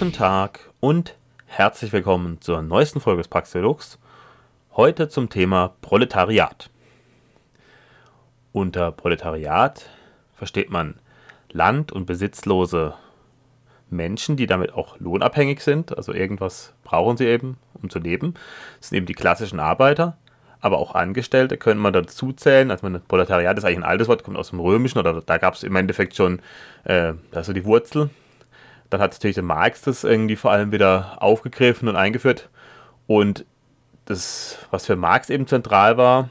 Guten Tag und herzlich willkommen zur neuesten Folge des Praxilux. Heute zum Thema Proletariat. Unter Proletariat versteht man land- und besitzlose Menschen, die damit auch lohnabhängig sind. Also irgendwas brauchen sie eben, um zu leben. Das sind eben die klassischen Arbeiter, aber auch Angestellte können man dazu zählen. Also Proletariat ist eigentlich ein altes Wort, kommt aus dem Römischen oder da gab es im Endeffekt schon äh, also die Wurzel. Dann hat natürlich der Marx das irgendwie vor allem wieder aufgegriffen und eingeführt. Und das, was für Marx eben zentral war,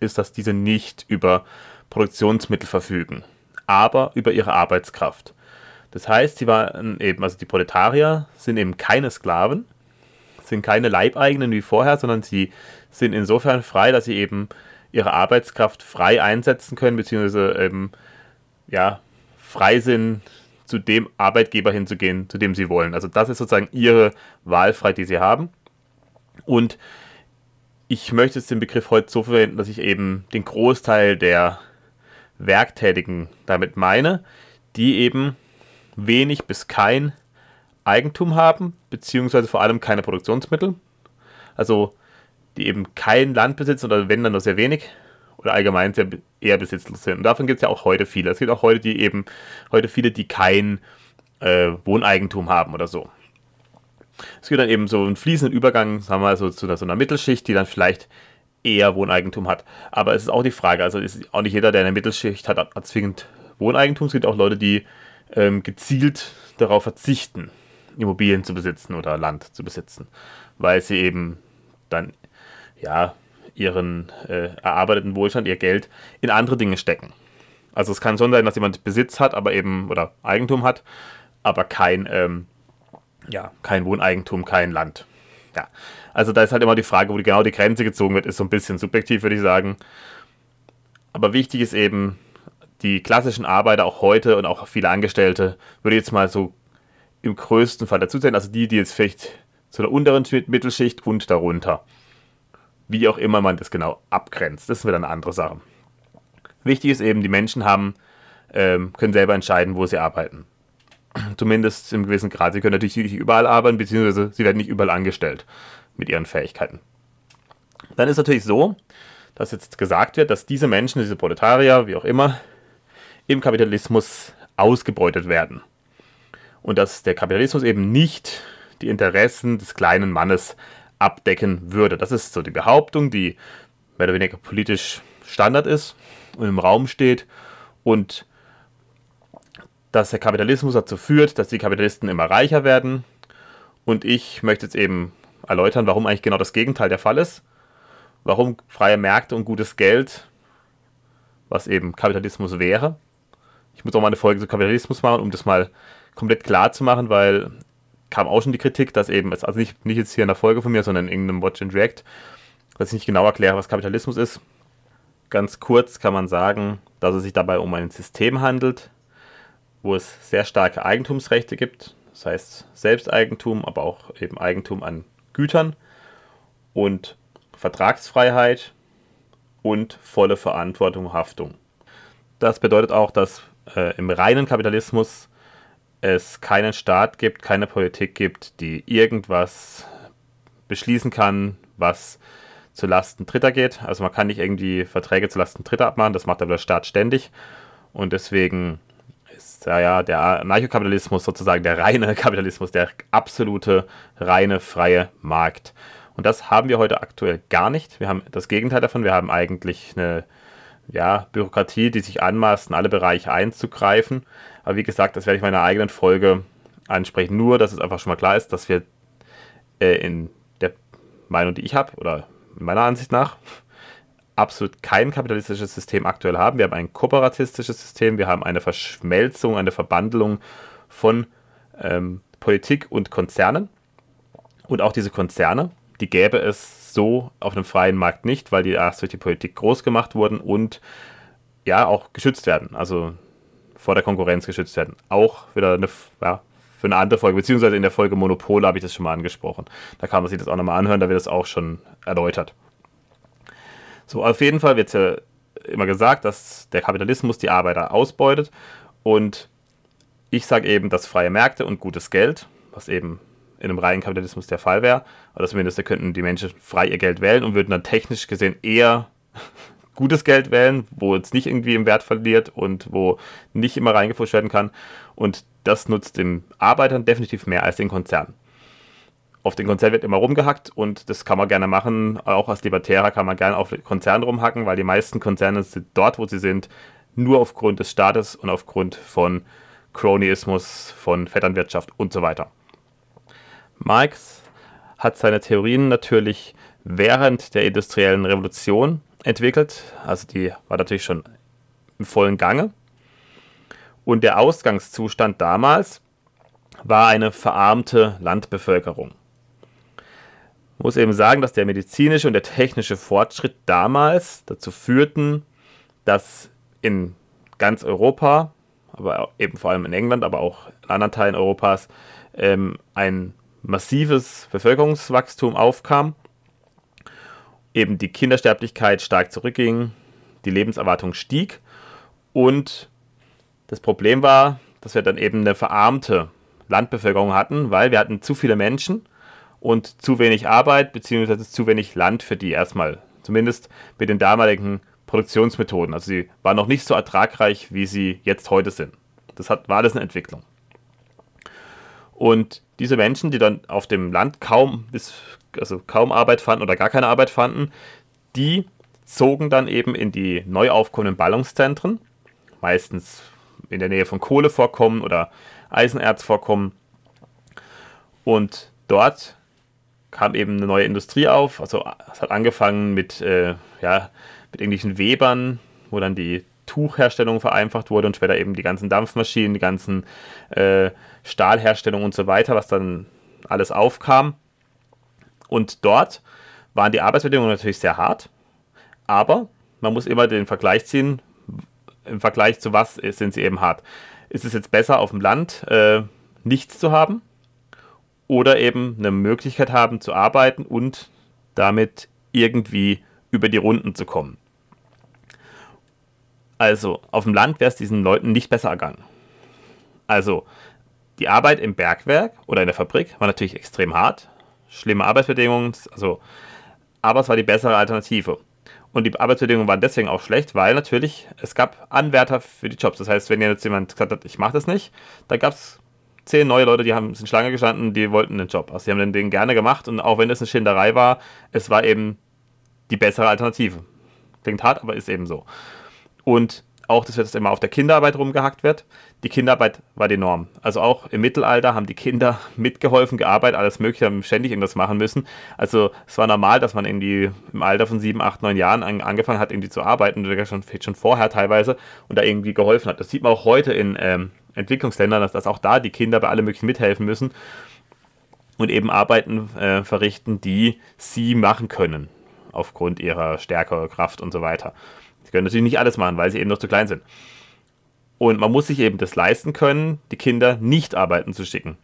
ist, dass diese nicht über Produktionsmittel verfügen, aber über ihre Arbeitskraft. Das heißt, sie waren eben, also die Proletarier sind eben keine Sklaven, sind keine Leibeigenen wie vorher, sondern sie sind insofern frei, dass sie eben ihre Arbeitskraft frei einsetzen können, beziehungsweise eben, ja, frei sind, zu dem Arbeitgeber hinzugehen, zu dem sie wollen. Also das ist sozusagen ihre Wahlfreiheit, die sie haben. Und ich möchte jetzt den Begriff heute so verwenden, dass ich eben den Großteil der Werktätigen damit meine, die eben wenig bis kein Eigentum haben, beziehungsweise vor allem keine Produktionsmittel. Also die eben kein Land besitzen oder wenn dann nur sehr wenig oder allgemein sehr, eher besitzlos sind. Und davon gibt es ja auch heute viele. Es gibt auch heute die eben heute viele, die kein äh, Wohneigentum haben oder so. Es gibt dann eben so einen fließenden Übergang, sagen wir mal, so zu so einer Mittelschicht, die dann vielleicht eher Wohneigentum hat. Aber es ist auch die Frage, also ist auch nicht jeder, der eine Mittelschicht hat, hat zwingend Wohneigentum. Es gibt auch Leute, die ähm, gezielt darauf verzichten, Immobilien zu besitzen oder Land zu besitzen, weil sie eben dann ja ihren äh, erarbeiteten Wohlstand, ihr Geld in andere Dinge stecken. Also es kann schon sein, dass jemand Besitz hat, aber eben oder Eigentum hat, aber kein ähm, ja kein Wohneigentum, kein Land. Ja, also da ist halt immer die Frage, wo die, genau die Grenze gezogen wird, ist so ein bisschen subjektiv, würde ich sagen. Aber wichtig ist eben, die klassischen Arbeiter auch heute und auch viele Angestellte, würde ich jetzt mal so im größten Fall dazu zählen, also die, die jetzt vielleicht zu der unteren Mittelschicht und darunter. Wie auch immer man das genau abgrenzt. Das ist wieder eine andere Sache. Wichtig ist eben, die Menschen haben, ähm, können selber entscheiden, wo sie arbeiten. Zumindest im gewissen Grad. Sie können natürlich nicht überall arbeiten, beziehungsweise sie werden nicht überall angestellt mit ihren Fähigkeiten. Dann ist natürlich so, dass jetzt gesagt wird, dass diese Menschen, diese Proletarier, wie auch immer, im Kapitalismus ausgebeutet werden. Und dass der Kapitalismus eben nicht die Interessen des kleinen Mannes abdecken würde. Das ist so die Behauptung, die mehr oder weniger politisch Standard ist und im Raum steht und dass der Kapitalismus dazu führt, dass die Kapitalisten immer reicher werden. Und ich möchte jetzt eben erläutern, warum eigentlich genau das Gegenteil der Fall ist. Warum freie Märkte und gutes Geld, was eben Kapitalismus wäre. Ich muss auch mal eine Folge zu Kapitalismus machen, um das mal komplett klar zu machen, weil kam auch schon die Kritik, dass eben, also nicht, nicht jetzt hier in der Folge von mir, sondern in irgendeinem Watch and React, dass ich nicht genau erkläre, was Kapitalismus ist. Ganz kurz kann man sagen, dass es sich dabei um ein System handelt, wo es sehr starke Eigentumsrechte gibt, das heißt Selbsteigentum, aber auch eben Eigentum an Gütern und Vertragsfreiheit und volle Verantwortung Haftung. Das bedeutet auch, dass äh, im reinen Kapitalismus es keinen Staat gibt, keine Politik gibt, die irgendwas beschließen kann, was zu Lasten Dritter geht. Also man kann nicht irgendwie Verträge zu Lasten Dritter abmachen, das macht aber der Staat ständig. Und deswegen ist ja, ja der Anarchokapitalismus sozusagen der reine Kapitalismus, der absolute, reine, freie Markt. Und das haben wir heute aktuell gar nicht. Wir haben das Gegenteil davon. Wir haben eigentlich eine ja, Bürokratie, die sich anmaßt, in alle Bereiche einzugreifen. Aber wie gesagt, das werde ich in meiner eigenen Folge ansprechen. Nur, dass es einfach schon mal klar ist, dass wir äh, in der Meinung, die ich habe, oder meiner Ansicht nach, absolut kein kapitalistisches System aktuell haben. Wir haben ein kooperatistisches System, wir haben eine Verschmelzung, eine Verbandelung von ähm, Politik und Konzernen. Und auch diese Konzerne, die gäbe es so auf einem freien Markt nicht, weil die erst durch die Politik groß gemacht wurden und ja auch geschützt werden. Also vor der Konkurrenz geschützt werden. Auch wieder eine, ja, für eine andere Folge, beziehungsweise in der Folge Monopole habe ich das schon mal angesprochen. Da kann man sich das auch nochmal anhören, da wird das auch schon erläutert. So, auf jeden Fall wird ja immer gesagt, dass der Kapitalismus die Arbeiter ausbeutet und ich sage eben, dass freie Märkte und gutes Geld, was eben in einem reinen Kapitalismus der Fall wäre. Oder zumindest könnten die Menschen frei ihr Geld wählen und würden dann technisch gesehen eher gutes Geld wählen, wo es nicht irgendwie im Wert verliert und wo nicht immer reingepusht werden kann. Und das nutzt den Arbeitern definitiv mehr als den Konzernen. Auf den Konzern wird immer rumgehackt und das kann man gerne machen. Auch als Libertärer kann man gerne auf Konzernen rumhacken, weil die meisten Konzerne sind dort, wo sie sind, nur aufgrund des Staates und aufgrund von Cronyismus, von Vetternwirtschaft und so weiter. Marx hat seine Theorien natürlich während der industriellen Revolution entwickelt. Also die war natürlich schon im vollen Gange. Und der Ausgangszustand damals war eine verarmte Landbevölkerung. Ich muss eben sagen, dass der medizinische und der technische Fortschritt damals dazu führten, dass in ganz Europa, aber eben vor allem in England, aber auch in anderen Teilen Europas, ähm, ein massives Bevölkerungswachstum aufkam, eben die Kindersterblichkeit stark zurückging, die Lebenserwartung stieg und das Problem war, dass wir dann eben eine verarmte Landbevölkerung hatten, weil wir hatten zu viele Menschen und zu wenig Arbeit bzw. zu wenig Land für die erstmal. Zumindest mit den damaligen Produktionsmethoden. Also sie waren noch nicht so ertragreich, wie sie jetzt heute sind. Das hat, war alles eine Entwicklung. Und diese Menschen, die dann auf dem Land kaum, also kaum Arbeit fanden oder gar keine Arbeit fanden, die zogen dann eben in die neu aufkommenden Ballungszentren, meistens in der Nähe von Kohlevorkommen oder Eisenerzvorkommen. Und dort kam eben eine neue Industrie auf. Also es hat angefangen mit, äh, ja, mit irgendwelchen Webern, wo dann die Tuchherstellung vereinfacht wurde und später eben die ganzen Dampfmaschinen, die ganzen äh, Stahlherstellung und so weiter, was dann alles aufkam. Und dort waren die Arbeitsbedingungen natürlich sehr hart, aber man muss immer den Vergleich ziehen, im Vergleich zu was sind sie eben hart. Ist es jetzt besser auf dem Land äh, nichts zu haben oder eben eine Möglichkeit haben zu arbeiten und damit irgendwie über die Runden zu kommen? Also, auf dem Land wäre es diesen Leuten nicht besser ergangen. Also, die Arbeit im Bergwerk oder in der Fabrik war natürlich extrem hart, schlimme Arbeitsbedingungen, also, aber es war die bessere Alternative. Und die Arbeitsbedingungen waren deswegen auch schlecht, weil natürlich es gab Anwärter für die Jobs. Das heißt, wenn jetzt jemand gesagt hat, ich mache das nicht, dann gab es zehn neue Leute, die haben sind Schlange gestanden, die wollten den Job. Also die haben den gerne gemacht und auch wenn es eine Schinderei war, es war eben die bessere Alternative. Klingt hart, aber ist eben so. Und auch, dass jetzt immer auf der Kinderarbeit rumgehackt wird. Die Kinderarbeit war die Norm. Also auch im Mittelalter haben die Kinder mitgeholfen, gearbeitet, alles Mögliche, haben ständig irgendwas machen müssen. Also es war normal, dass man irgendwie im Alter von sieben, acht, neun Jahren an, angefangen hat, irgendwie zu arbeiten, oder schon, schon vorher teilweise, und da irgendwie geholfen hat. Das sieht man auch heute in ähm, Entwicklungsländern, dass, dass auch da die Kinder bei allem Möglichen mithelfen müssen und eben Arbeiten äh, verrichten, die sie machen können, aufgrund ihrer Stärke, Kraft und so weiter. Sie können natürlich nicht alles machen, weil sie eben noch zu klein sind. Und man muss sich eben das leisten können, die Kinder nicht arbeiten zu schicken.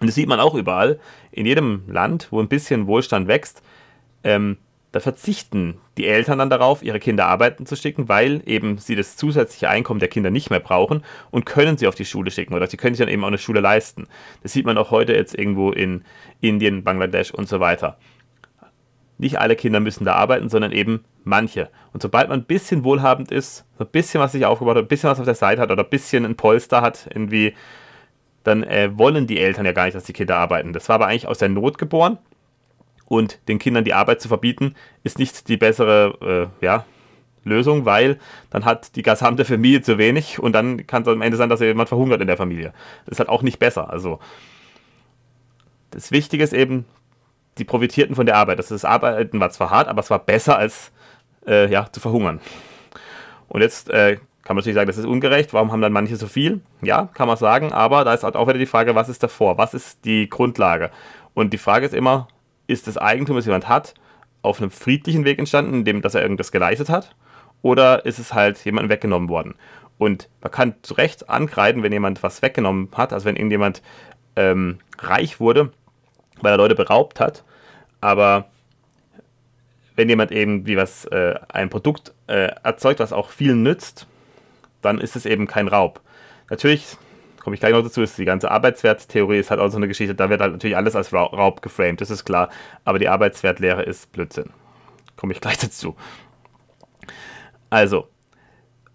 Und das sieht man auch überall. In jedem Land, wo ein bisschen Wohlstand wächst, ähm, da verzichten die Eltern dann darauf, ihre Kinder arbeiten zu schicken, weil eben sie das zusätzliche Einkommen der Kinder nicht mehr brauchen und können sie auf die Schule schicken oder sie können sich dann eben auch eine Schule leisten. Das sieht man auch heute jetzt irgendwo in Indien, Bangladesch und so weiter. Nicht alle Kinder müssen da arbeiten, sondern eben manche. Und sobald man ein bisschen wohlhabend ist, ein bisschen was sich aufgebaut hat, ein bisschen was auf der Seite hat oder ein bisschen ein Polster hat, irgendwie, dann äh, wollen die Eltern ja gar nicht, dass die Kinder arbeiten. Das war aber eigentlich aus der Not geboren. Und den Kindern die Arbeit zu verbieten, ist nicht die bessere äh, ja, Lösung, weil dann hat die gesamte Familie zu wenig und dann kann es am Ende sein, dass jemand verhungert in der Familie. Das ist halt auch nicht besser. Also das Wichtige ist eben, die profitierten von der Arbeit. Das, das Arbeiten war zwar hart, aber es war besser als äh, ja, zu verhungern. Und jetzt äh, kann man natürlich sagen, das ist ungerecht. Warum haben dann manche so viel? Ja, kann man sagen, aber da ist halt auch wieder die Frage, was ist davor? Was ist die Grundlage? Und die Frage ist immer, ist das Eigentum, das jemand hat, auf einem friedlichen Weg entstanden, indem dass er irgendwas geleistet hat? Oder ist es halt jemandem weggenommen worden? Und man kann zu Recht ankreiden, wenn jemand was weggenommen hat, also wenn irgendjemand ähm, reich wurde, weil er Leute beraubt hat. Aber wenn jemand eben wie was äh, ein Produkt äh, erzeugt, was auch vielen nützt, dann ist es eben kein Raub. Natürlich komme ich gleich noch dazu, ist die ganze Arbeitswerttheorie ist halt auch so eine Geschichte, da wird halt natürlich alles als Raub geframed, das ist klar, aber die Arbeitswertlehre ist Blödsinn. Komme ich gleich dazu. Also,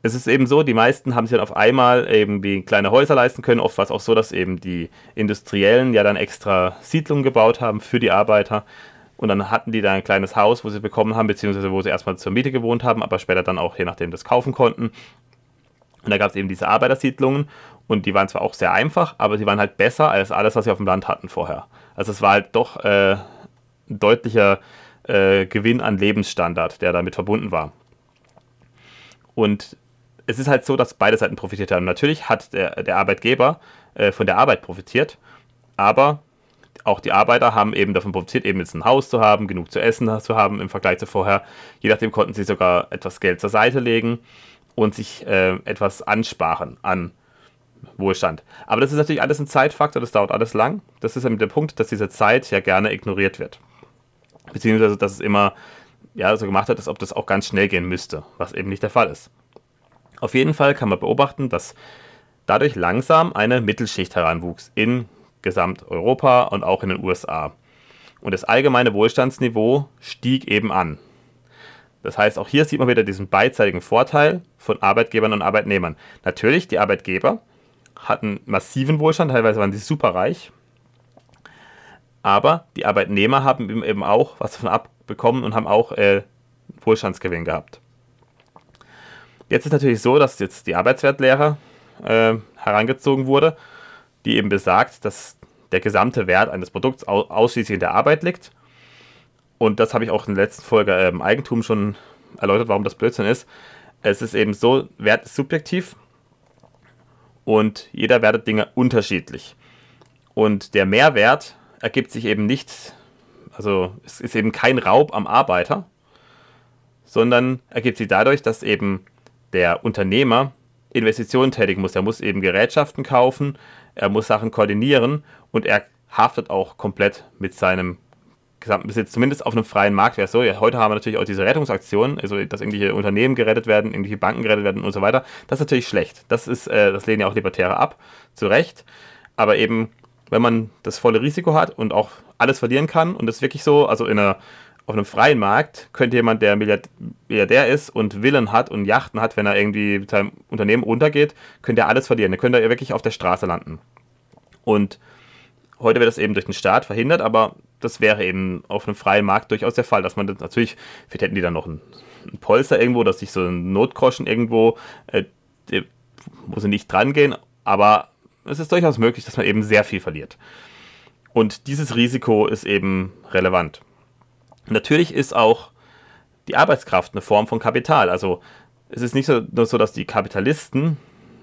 es ist eben so, die meisten haben sich dann auf einmal eben wie kleine Häuser leisten können. Oft war es auch so, dass eben die Industriellen ja dann extra Siedlungen gebaut haben für die Arbeiter. Und dann hatten die da ein kleines Haus, wo sie bekommen haben, beziehungsweise wo sie erstmal zur Miete gewohnt haben, aber später dann auch je nachdem das kaufen konnten. Und da gab es eben diese Arbeitersiedlungen und die waren zwar auch sehr einfach, aber sie waren halt besser als alles, was sie auf dem Land hatten vorher. Also es war halt doch äh, ein deutlicher äh, Gewinn an Lebensstandard, der damit verbunden war. Und es ist halt so, dass beide Seiten profitiert haben. Natürlich hat der, der Arbeitgeber äh, von der Arbeit profitiert, aber auch die Arbeiter haben eben davon profitiert, eben jetzt ein Haus zu haben, genug zu essen zu haben im Vergleich zu vorher. Je nachdem konnten sie sogar etwas Geld zur Seite legen und sich äh, etwas ansparen an Wohlstand. Aber das ist natürlich alles ein Zeitfaktor, das dauert alles lang. Das ist ja der Punkt, dass diese Zeit ja gerne ignoriert wird. Beziehungsweise, dass es immer ja, so gemacht hat, als ob das auch ganz schnell gehen müsste, was eben nicht der Fall ist. Auf jeden Fall kann man beobachten, dass dadurch langsam eine Mittelschicht heranwuchs in Gesamteuropa und auch in den USA. Und das allgemeine Wohlstandsniveau stieg eben an. Das heißt, auch hier sieht man wieder diesen beidseitigen Vorteil von Arbeitgebern und Arbeitnehmern. Natürlich, die Arbeitgeber hatten massiven Wohlstand, teilweise waren sie superreich. Aber die Arbeitnehmer haben eben auch was davon abbekommen und haben auch äh, Wohlstandsgewinn gehabt. Jetzt ist natürlich so, dass jetzt die Arbeitswertlehre äh, herangezogen wurde, die eben besagt, dass der gesamte Wert eines Produkts au ausschließlich in der Arbeit liegt. Und das habe ich auch in der letzten Folge äh, im Eigentum schon erläutert, warum das Blödsinn ist. Es ist eben so, Wert ist subjektiv und jeder wertet Dinge unterschiedlich. Und der Mehrwert ergibt sich eben nicht, also es ist eben kein Raub am Arbeiter, sondern ergibt sich dadurch, dass eben der Unternehmer Investitionen tätigen muss. Er muss eben Gerätschaften kaufen, er muss Sachen koordinieren und er haftet auch komplett mit seinem gesamten Besitz, zumindest auf einem freien Markt wäre es so. Ja, heute haben wir natürlich auch diese Rettungsaktionen, also dass irgendwelche Unternehmen gerettet werden, irgendwelche Banken gerettet werden und so weiter. Das ist natürlich schlecht. Das ist, äh, das lehnen ja auch Libertäre ab, zu Recht. Aber eben, wenn man das volle Risiko hat und auch alles verlieren kann und das wirklich so, also in einer auf einem freien Markt könnte jemand, der Milliardär ist und Villen hat und Yachten hat, wenn er irgendwie mit seinem Unternehmen runtergeht, könnte er alles verlieren. Er könnte wirklich auf der Straße landen. Und heute wird das eben durch den Staat verhindert, aber das wäre eben auf einem freien Markt durchaus der Fall, dass man das natürlich, vielleicht hätten die dann noch ein, ein Polster irgendwo, dass sich so ein Notgroschen irgendwo, äh, wo sie nicht dran gehen, aber es ist durchaus möglich, dass man eben sehr viel verliert. Und dieses Risiko ist eben relevant. Natürlich ist auch die Arbeitskraft eine Form von Kapital. Also es ist nicht so, nur so, dass die Kapitalisten,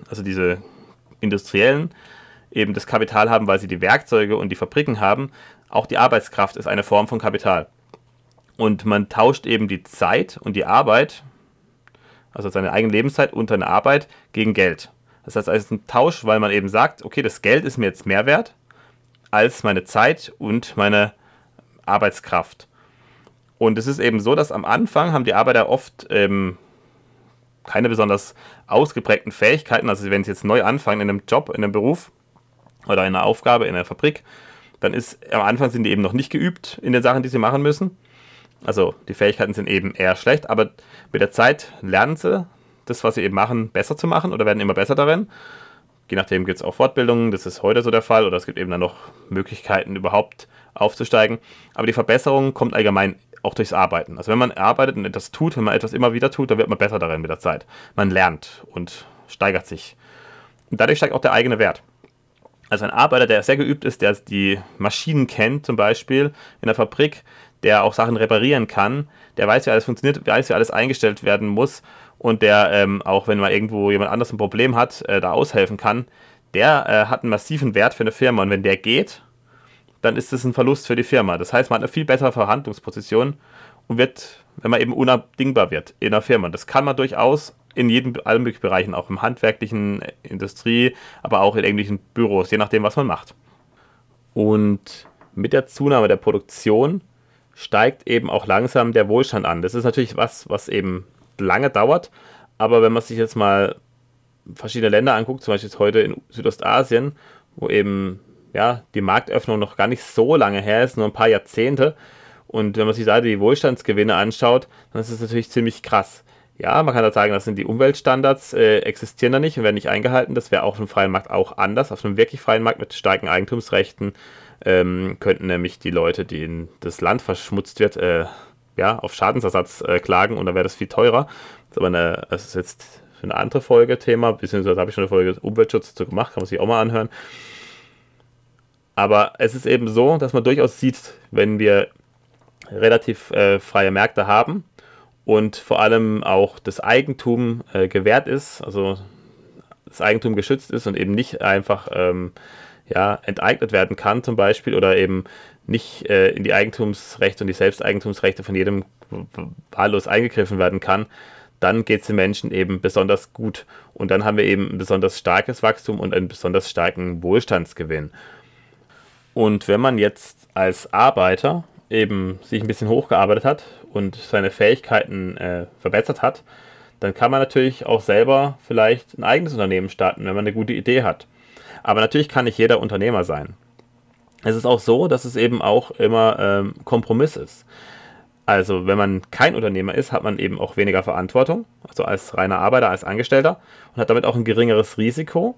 also diese Industriellen, eben das Kapital haben, weil sie die Werkzeuge und die Fabriken haben. Auch die Arbeitskraft ist eine Form von Kapital. Und man tauscht eben die Zeit und die Arbeit, also seine eigene Lebenszeit und seine Arbeit, gegen Geld. Das heißt, es ist ein Tausch, weil man eben sagt, okay, das Geld ist mir jetzt mehr wert als meine Zeit und meine Arbeitskraft. Und es ist eben so, dass am Anfang haben die Arbeiter oft ähm, keine besonders ausgeprägten Fähigkeiten. Also wenn sie jetzt neu anfangen in einem Job, in einem Beruf oder in einer Aufgabe in einer Fabrik, dann ist am Anfang sind die eben noch nicht geübt in den Sachen, die sie machen müssen. Also die Fähigkeiten sind eben eher schlecht, aber mit der Zeit lernen sie das, was sie eben machen, besser zu machen oder werden immer besser darin. Je nachdem gibt es auch Fortbildungen, das ist heute so der Fall, oder es gibt eben dann noch Möglichkeiten, überhaupt aufzusteigen. Aber die Verbesserung kommt allgemein auch durchs Arbeiten. Also wenn man arbeitet und etwas tut, wenn man etwas immer wieder tut, dann wird man besser darin mit der Zeit. Man lernt und steigert sich. Und dadurch steigt auch der eigene Wert. Also ein Arbeiter, der sehr geübt ist, der die Maschinen kennt, zum Beispiel in der Fabrik, der auch Sachen reparieren kann, der weiß, wie alles funktioniert, weiß, wie alles eingestellt werden muss und der ähm, auch, wenn mal irgendwo jemand anderes ein Problem hat, äh, da aushelfen kann, der äh, hat einen massiven Wert für eine Firma. Und wenn der geht, dann ist es ein Verlust für die Firma. Das heißt, man hat eine viel bessere Verhandlungsposition und wird, wenn man eben unabdingbar wird in der Firma. Das kann man durchaus in jedem, allen Bereichen, auch im handwerklichen, Industrie, aber auch in irgendwelchen Büros, je nachdem, was man macht. Und mit der Zunahme der Produktion steigt eben auch langsam der Wohlstand an. Das ist natürlich was, was eben lange dauert, aber wenn man sich jetzt mal verschiedene Länder anguckt, zum Beispiel jetzt heute in Südostasien, wo eben ja, die Marktöffnung noch gar nicht so lange her ist, nur ein paar Jahrzehnte. Und wenn man sich da die Wohlstandsgewinne anschaut, dann ist es natürlich ziemlich krass. Ja, man kann da sagen, das sind die Umweltstandards, äh, existieren da nicht und werden nicht eingehalten. Das wäre auf dem freien Markt auch anders. Auf einem wirklich freien Markt mit starken Eigentumsrechten ähm, könnten nämlich die Leute, denen das Land verschmutzt wird, äh, ja, auf Schadensersatz äh, klagen und dann wäre das viel teurer. Das ist aber eine, das ist jetzt für eine andere Folge Thema, beziehungsweise habe ich schon eine Folge Umweltschutz dazu gemacht, kann man sich auch mal anhören. Aber es ist eben so, dass man durchaus sieht, wenn wir relativ äh, freie Märkte haben und vor allem auch das Eigentum äh, gewährt ist, also das Eigentum geschützt ist und eben nicht einfach ähm, ja, enteignet werden kann zum Beispiel oder eben nicht äh, in die Eigentumsrechte und die Selbsteigentumsrechte von jedem wahllos eingegriffen werden kann, dann geht es den Menschen eben besonders gut. Und dann haben wir eben ein besonders starkes Wachstum und einen besonders starken Wohlstandsgewinn. Und wenn man jetzt als Arbeiter eben sich ein bisschen hochgearbeitet hat und seine Fähigkeiten äh, verbessert hat, dann kann man natürlich auch selber vielleicht ein eigenes Unternehmen starten, wenn man eine gute Idee hat. Aber natürlich kann nicht jeder Unternehmer sein. Es ist auch so, dass es eben auch immer ähm, Kompromiss ist. Also wenn man kein Unternehmer ist, hat man eben auch weniger Verantwortung, also als reiner Arbeiter, als Angestellter und hat damit auch ein geringeres Risiko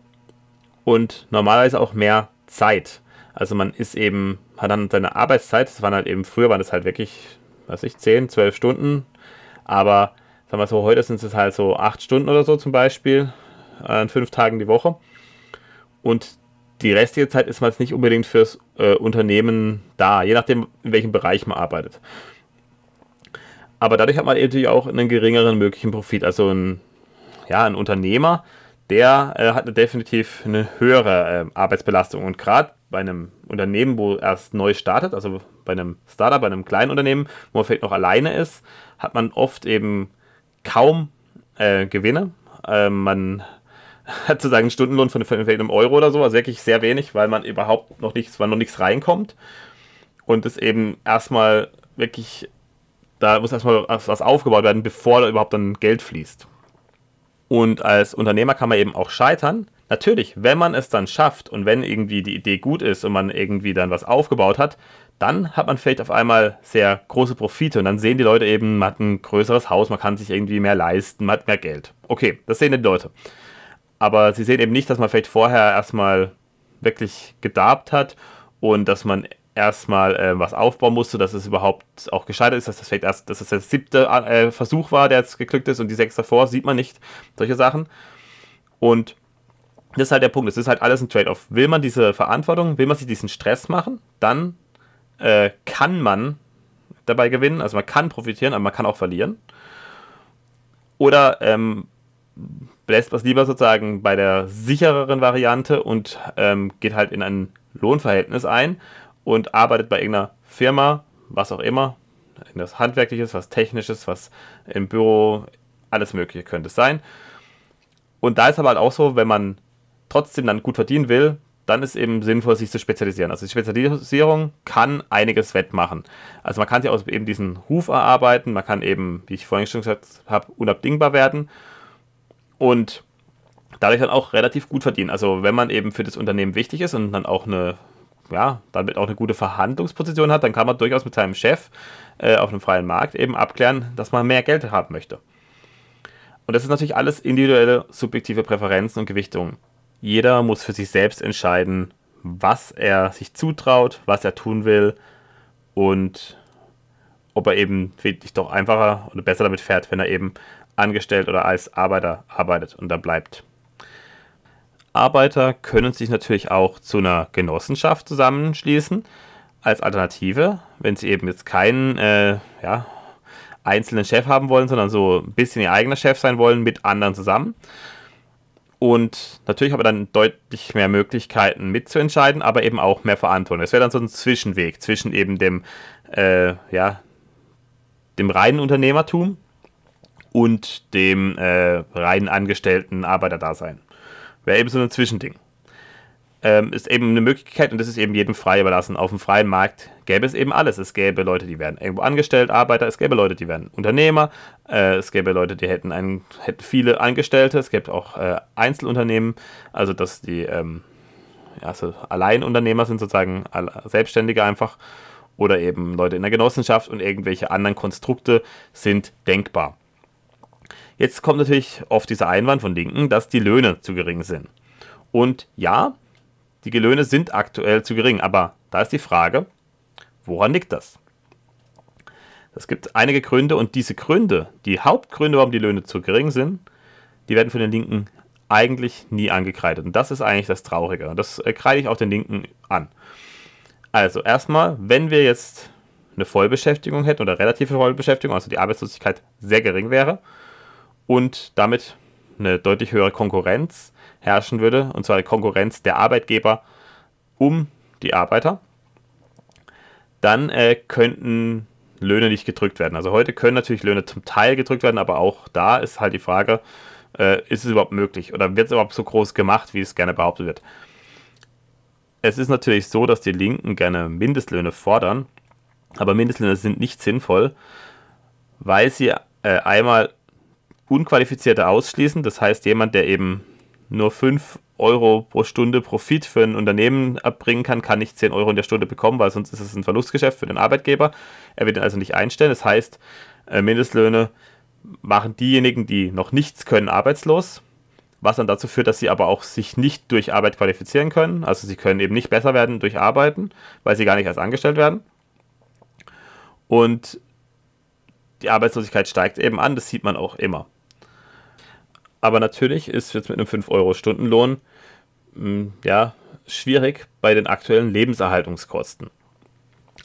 und normalerweise auch mehr Zeit. Also man ist eben, hat dann seine Arbeitszeit, das waren halt eben, früher waren das halt wirklich, weiß ich, 10, 12 Stunden, aber sagen wir so, heute sind es halt so 8 Stunden oder so zum Beispiel, an fünf Tagen die Woche. Und die restliche Zeit ist man jetzt nicht unbedingt fürs äh, Unternehmen da, je nachdem, in welchem Bereich man arbeitet. Aber dadurch hat man natürlich auch einen geringeren möglichen Profit. Also ein, ja, ein Unternehmer, der äh, hat definitiv eine höhere äh, Arbeitsbelastung. Und gerade bei einem Unternehmen, wo erst neu startet, also bei einem Startup, bei einem kleinen Unternehmen, wo man vielleicht noch alleine ist, hat man oft eben kaum äh, Gewinne. Ähm, man hat sozusagen einen Stundenlohn von vielleicht einem Euro oder so, also wirklich sehr wenig, weil man überhaupt noch nichts, weil noch nichts reinkommt. Und es eben erstmal wirklich, da muss erstmal was aufgebaut werden, bevor da überhaupt dann Geld fließt. Und als Unternehmer kann man eben auch scheitern. Natürlich, wenn man es dann schafft und wenn irgendwie die Idee gut ist und man irgendwie dann was aufgebaut hat, dann hat man vielleicht auf einmal sehr große Profite und dann sehen die Leute eben, man hat ein größeres Haus, man kann sich irgendwie mehr leisten, man hat mehr Geld. Okay, das sehen die Leute. Aber sie sehen eben nicht, dass man vielleicht vorher erstmal wirklich gedarbt hat und dass man erstmal äh, was aufbauen musste, dass es überhaupt auch gescheitert ist, dass das vielleicht erst, dass das der siebte äh, Versuch war, der jetzt geglückt ist und die sechs davor, sieht man nicht, solche Sachen. Und das ist halt der Punkt, es ist halt alles ein Trade-off. Will man diese Verantwortung, will man sich diesen Stress machen, dann äh, kann man dabei gewinnen, also man kann profitieren, aber man kann auch verlieren. Oder ähm, bläst was lieber sozusagen bei der sichereren Variante und ähm, geht halt in ein Lohnverhältnis ein und arbeitet bei irgendeiner Firma, was auch immer, irgendwas Handwerkliches, was Technisches, was im Büro, alles Mögliche könnte es sein. Und da ist aber halt auch so, wenn man trotzdem dann gut verdienen will, dann ist eben sinnvoll, sich zu spezialisieren. Also die Spezialisierung kann einiges wettmachen. Also man kann sich aus eben diesen Ruf erarbeiten, man kann eben, wie ich vorhin schon gesagt habe, unabdingbar werden und dadurch dann auch relativ gut verdienen. Also wenn man eben für das Unternehmen wichtig ist und dann auch eine, ja, damit auch eine gute Verhandlungsposition hat, dann kann man durchaus mit seinem Chef äh, auf einem freien Markt eben abklären, dass man mehr Geld haben möchte. Und das ist natürlich alles individuelle, subjektive Präferenzen und Gewichtungen. Jeder muss für sich selbst entscheiden, was er sich zutraut, was er tun will und ob er eben wirklich doch einfacher oder besser damit fährt, wenn er eben angestellt oder als Arbeiter arbeitet und da bleibt. Arbeiter können sich natürlich auch zu einer Genossenschaft zusammenschließen als Alternative, wenn sie eben jetzt keinen äh, ja, einzelnen Chef haben wollen, sondern so ein bisschen ihr eigener Chef sein wollen mit anderen zusammen. Und natürlich haben wir dann deutlich mehr Möglichkeiten mitzuentscheiden, aber eben auch mehr Verantwortung. Das wäre dann so ein Zwischenweg zwischen eben dem, äh, ja, dem reinen Unternehmertum und dem äh, rein angestellten Arbeiterdasein. Wäre eben so ein Zwischending. Ähm, ist eben eine Möglichkeit und das ist eben jedem frei überlassen. Auf dem freien Markt gäbe es eben alles. Es gäbe Leute, die werden irgendwo angestellt, Arbeiter, es gäbe Leute, die werden Unternehmer, äh, es gäbe Leute, die hätten, einen, hätten viele Angestellte, es gäbe auch äh, Einzelunternehmen, also dass die ähm, also Alleinunternehmer sind sozusagen Selbstständige einfach oder eben Leute in der Genossenschaft und irgendwelche anderen Konstrukte sind denkbar. Jetzt kommt natürlich oft dieser Einwand von Linken, dass die Löhne zu gering sind. Und ja, die Löhne sind aktuell zu gering, aber da ist die Frage, woran liegt das? Es gibt einige Gründe und diese Gründe, die Hauptgründe, warum die Löhne zu gering sind, die werden von den Linken eigentlich nie angekreidet. Und das ist eigentlich das Traurige. Und das äh, kreide ich auch den Linken an. Also erstmal, wenn wir jetzt eine Vollbeschäftigung hätten oder relative Vollbeschäftigung, also die Arbeitslosigkeit sehr gering wäre und damit eine deutlich höhere Konkurrenz herrschen würde, und zwar die Konkurrenz der Arbeitgeber um die Arbeiter, dann äh, könnten Löhne nicht gedrückt werden. Also heute können natürlich Löhne zum Teil gedrückt werden, aber auch da ist halt die Frage, äh, ist es überhaupt möglich oder wird es überhaupt so groß gemacht, wie es gerne behauptet wird. Es ist natürlich so, dass die Linken gerne Mindestlöhne fordern, aber Mindestlöhne sind nicht sinnvoll, weil sie äh, einmal Unqualifizierte ausschließen, das heißt jemand, der eben nur 5 Euro pro Stunde Profit für ein Unternehmen erbringen kann, kann nicht 10 Euro in der Stunde bekommen, weil sonst ist es ein Verlustgeschäft für den Arbeitgeber. Er wird ihn also nicht einstellen. Das heißt, äh, Mindestlöhne machen diejenigen, die noch nichts können, arbeitslos, was dann dazu führt, dass sie aber auch sich nicht durch Arbeit qualifizieren können. Also sie können eben nicht besser werden durch Arbeiten, weil sie gar nicht erst angestellt werden. Und die Arbeitslosigkeit steigt eben an, das sieht man auch immer. Aber natürlich ist jetzt mit einem 5-Euro-Stundenlohn hm, ja, schwierig bei den aktuellen Lebenserhaltungskosten.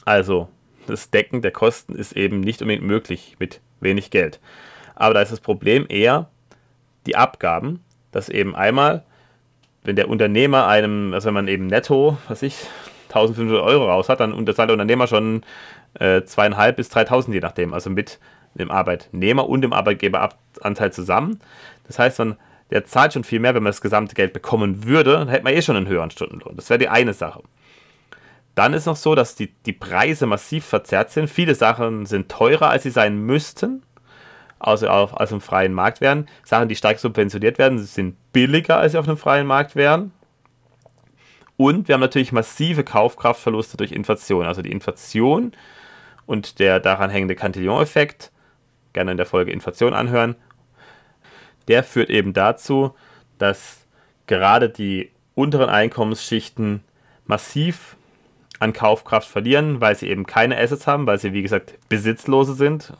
Also das Decken der Kosten ist eben nicht unbedingt möglich mit wenig Geld. Aber da ist das Problem eher die Abgaben, dass eben einmal, wenn der Unternehmer einem, also wenn man eben netto, was ich, 1500 Euro raus hat, dann zahlt der Unternehmer schon äh, zweieinhalb bis 3000, je nachdem, also mit dem Arbeitnehmer und dem Arbeitgeberanteil zusammen. Das heißt, man, der zahlt schon viel mehr, wenn man das gesamte Geld bekommen würde, dann hätte man eh schon einen höheren Stundenlohn. Das wäre die eine Sache. Dann ist noch so, dass die, die Preise massiv verzerrt sind. Viele Sachen sind teurer, als sie sein müssten, also auf, als im freien Markt wären. Sachen, die stark subventioniert werden, sind billiger, als sie auf einem freien Markt wären. Und wir haben natürlich massive Kaufkraftverluste durch Inflation. Also die Inflation und der daran hängende Cantillon-Effekt, gerne in der Folge Inflation anhören, der führt eben dazu, dass gerade die unteren Einkommensschichten massiv an Kaufkraft verlieren, weil sie eben keine Assets haben, weil sie, wie gesagt, Besitzlose sind,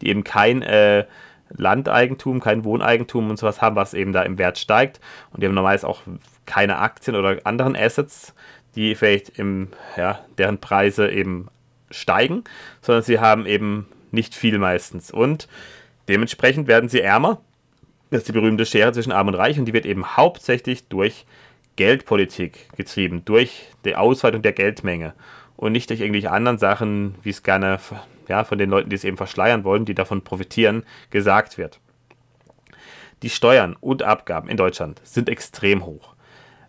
die eben kein äh, Landeigentum, kein Wohneigentum und sowas haben, was eben da im Wert steigt. Und die haben normalerweise auch keine Aktien oder anderen Assets, die vielleicht im, ja, deren Preise eben steigen, sondern sie haben eben nicht viel meistens. Und dementsprechend werden sie ärmer. Das ist die berühmte Schere zwischen Arm und Reich und die wird eben hauptsächlich durch Geldpolitik getrieben, durch die Ausweitung der Geldmenge und nicht durch irgendwelche anderen Sachen, wie es gerne ja, von den Leuten, die es eben verschleiern wollen, die davon profitieren, gesagt wird. Die Steuern und Abgaben in Deutschland sind extrem hoch.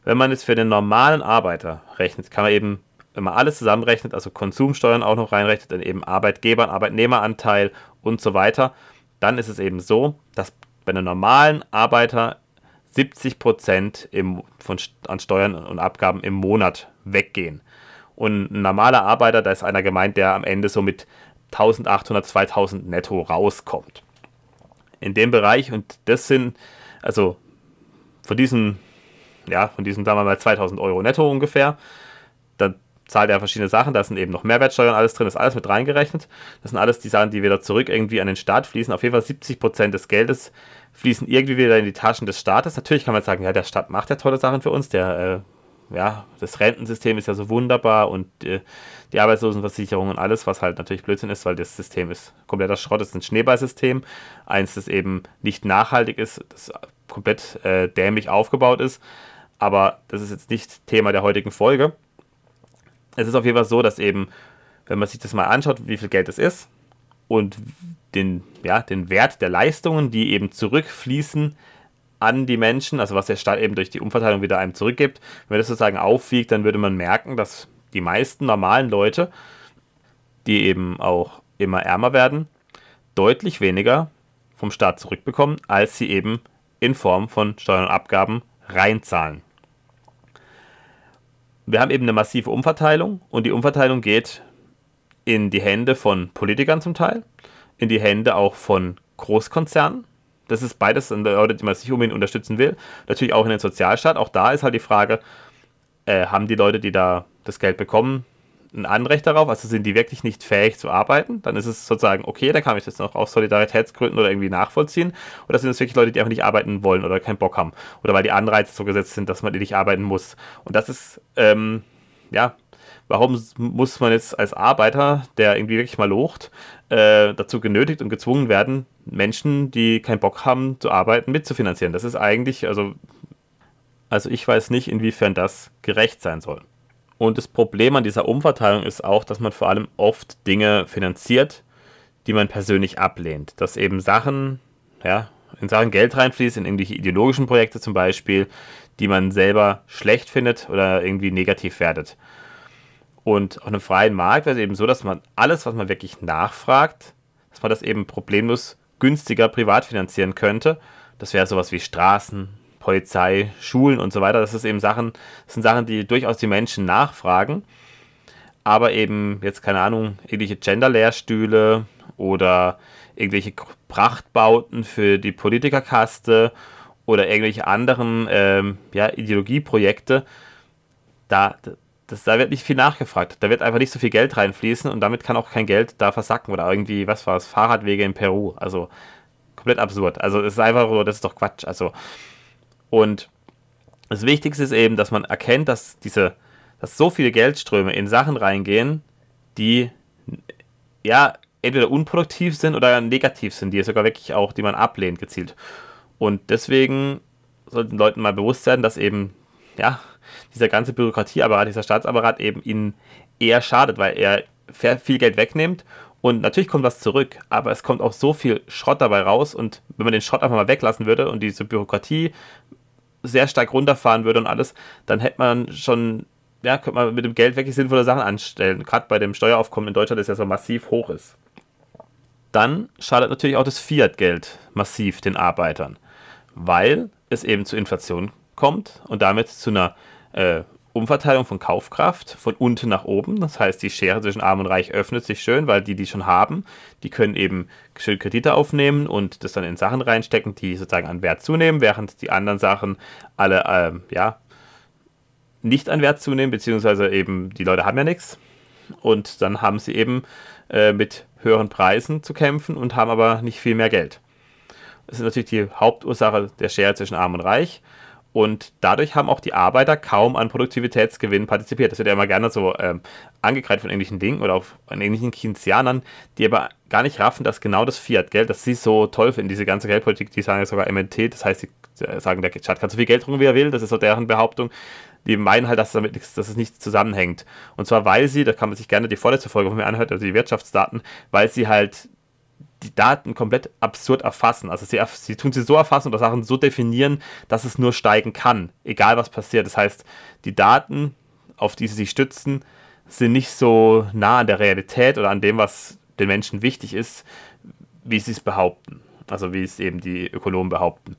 Wenn man es für den normalen Arbeiter rechnet, kann man eben, wenn man alles zusammenrechnet, also Konsumsteuern auch noch reinrechnet, dann eben Arbeitgeber, Arbeitnehmeranteil und so weiter, dann ist es eben so, dass bei einem normalen Arbeiter 70 Prozent an Steuern und Abgaben im Monat weggehen. Und ein normaler Arbeiter, da ist einer gemeint, der am Ende so mit 1800, 2000 netto rauskommt. In dem Bereich, und das sind, also von diesen, ja, von diesen, sagen wir mal, 2000 Euro netto ungefähr, zahlt er verschiedene Sachen, da sind eben noch Mehrwertsteuern, alles drin, ist alles mit reingerechnet. Das sind alles die Sachen, die wieder zurück irgendwie an den Staat fließen. Auf jeden Fall 70 Prozent des Geldes fließen irgendwie wieder in die Taschen des Staates. Natürlich kann man sagen, ja, der Staat macht ja tolle Sachen für uns, der, äh, ja, das Rentensystem ist ja so wunderbar und äh, die Arbeitslosenversicherung und alles, was halt natürlich Blödsinn ist, weil das System ist kompletter Schrott, das ist ein Schneeballsystem, eins, das eben nicht nachhaltig ist, das komplett äh, dämlich aufgebaut ist, aber das ist jetzt nicht Thema der heutigen Folge. Es ist auf jeden Fall so, dass eben, wenn man sich das mal anschaut, wie viel Geld es ist und den, ja, den Wert der Leistungen, die eben zurückfließen an die Menschen, also was der Staat eben durch die Umverteilung wieder einem zurückgibt, wenn man das sozusagen aufwiegt, dann würde man merken, dass die meisten normalen Leute, die eben auch immer ärmer werden, deutlich weniger vom Staat zurückbekommen, als sie eben in Form von Steuern und Abgaben reinzahlen. Wir haben eben eine massive Umverteilung und die Umverteilung geht in die Hände von Politikern zum Teil, in die Hände auch von Großkonzernen. Das ist beides Leute, die man sich unbedingt unterstützen will. Natürlich auch in den Sozialstaat. Auch da ist halt die Frage, äh, haben die Leute, die da das Geld bekommen, ein Anrecht darauf? Also sind die wirklich nicht fähig zu arbeiten? Dann ist es sozusagen okay, da kann ich das noch aus Solidaritätsgründen oder irgendwie nachvollziehen. Oder sind es wirklich Leute, die einfach nicht arbeiten wollen oder keinen Bock haben? Oder weil die Anreize so gesetzt sind, dass man nicht arbeiten muss. Und das ist, ähm, ja, warum muss man jetzt als Arbeiter, der irgendwie wirklich mal locht, äh, dazu genötigt und gezwungen werden, Menschen, die keinen Bock haben zu arbeiten, mitzufinanzieren? Das ist eigentlich, also, also ich weiß nicht, inwiefern das gerecht sein soll. Und das Problem an dieser Umverteilung ist auch, dass man vor allem oft Dinge finanziert, die man persönlich ablehnt. Dass eben Sachen, ja, in Sachen Geld reinfließt, in irgendwelche ideologischen Projekte zum Beispiel, die man selber schlecht findet oder irgendwie negativ wertet. Und auf einem freien Markt wäre es eben so, dass man alles, was man wirklich nachfragt, dass man das eben problemlos günstiger privat finanzieren könnte. Das wäre sowas wie Straßen, Polizei, Schulen und so weiter. Das ist eben Sachen, das sind Sachen, die durchaus die Menschen nachfragen. Aber eben jetzt, keine Ahnung, irgendwelche Gender-Lehrstühle oder irgendwelche Prachtbauten für die Politikerkaste oder irgendwelche anderen ähm, ja, Ideologieprojekte, da, das, da wird nicht viel nachgefragt. Da wird einfach nicht so viel Geld reinfließen und damit kann auch kein Geld da versacken oder irgendwie, was war es, Fahrradwege in Peru. Also komplett absurd. Also es ist einfach so, das ist doch Quatsch. Also und das Wichtigste ist eben, dass man erkennt, dass diese, dass so viele Geldströme in Sachen reingehen, die ja entweder unproduktiv sind oder negativ sind, die sogar wirklich auch, die man ablehnt, gezielt. Und deswegen sollten Leuten mal bewusst sein, dass eben, ja, dieser ganze Bürokratieapparat, dieser Staatsapparat eben ihnen eher schadet, weil er viel Geld wegnimmt und natürlich kommt was zurück, aber es kommt auch so viel Schrott dabei raus und wenn man den Schrott einfach mal weglassen würde und diese Bürokratie sehr stark runterfahren würde und alles, dann hätte man schon, ja, könnte man mit dem Geld wirklich sinnvolle Sachen anstellen. Gerade bei dem Steueraufkommen in Deutschland, das ja so massiv hoch ist. Dann schadet natürlich auch das Fiat-Geld massiv den Arbeitern, weil es eben zu Inflation kommt und damit zu einer äh, Umverteilung von Kaufkraft von unten nach oben. Das heißt, die Schere zwischen Arm und Reich öffnet sich schön, weil die, die schon haben, die können eben schön Kredite aufnehmen und das dann in Sachen reinstecken, die sozusagen an Wert zunehmen, während die anderen Sachen alle, ähm, ja, nicht an Wert zunehmen, beziehungsweise eben die Leute haben ja nichts. Und dann haben sie eben äh, mit höheren Preisen zu kämpfen und haben aber nicht viel mehr Geld. Das ist natürlich die Hauptursache der Schere zwischen Arm und Reich. Und dadurch haben auch die Arbeiter kaum an Produktivitätsgewinn partizipiert. Das wird ja immer gerne so ähm, angekreidet von ähnlichen Dingen oder auch von ähnlichen Keynesianern, die aber gar nicht raffen, dass genau das Fiat-Geld, das sie so toll finden, diese ganze Geldpolitik, die sagen ja sogar MNT, das heißt, sie äh, sagen, der Staat kann so viel Geld drucken, wie er will, das ist so deren Behauptung. Die meinen halt, dass, damit, dass es nicht zusammenhängt. Und zwar, weil sie, da kann man sich gerne die vorletzte Folge von mir anhören, also die Wirtschaftsdaten, weil sie halt die Daten komplett absurd erfassen. Also sie, sie tun sie so erfassen oder Sachen so definieren, dass es nur steigen kann, egal was passiert. Das heißt, die Daten, auf die sie sich stützen, sind nicht so nah an der Realität oder an dem, was den Menschen wichtig ist, wie sie es behaupten. Also wie es eben die Ökonomen behaupten.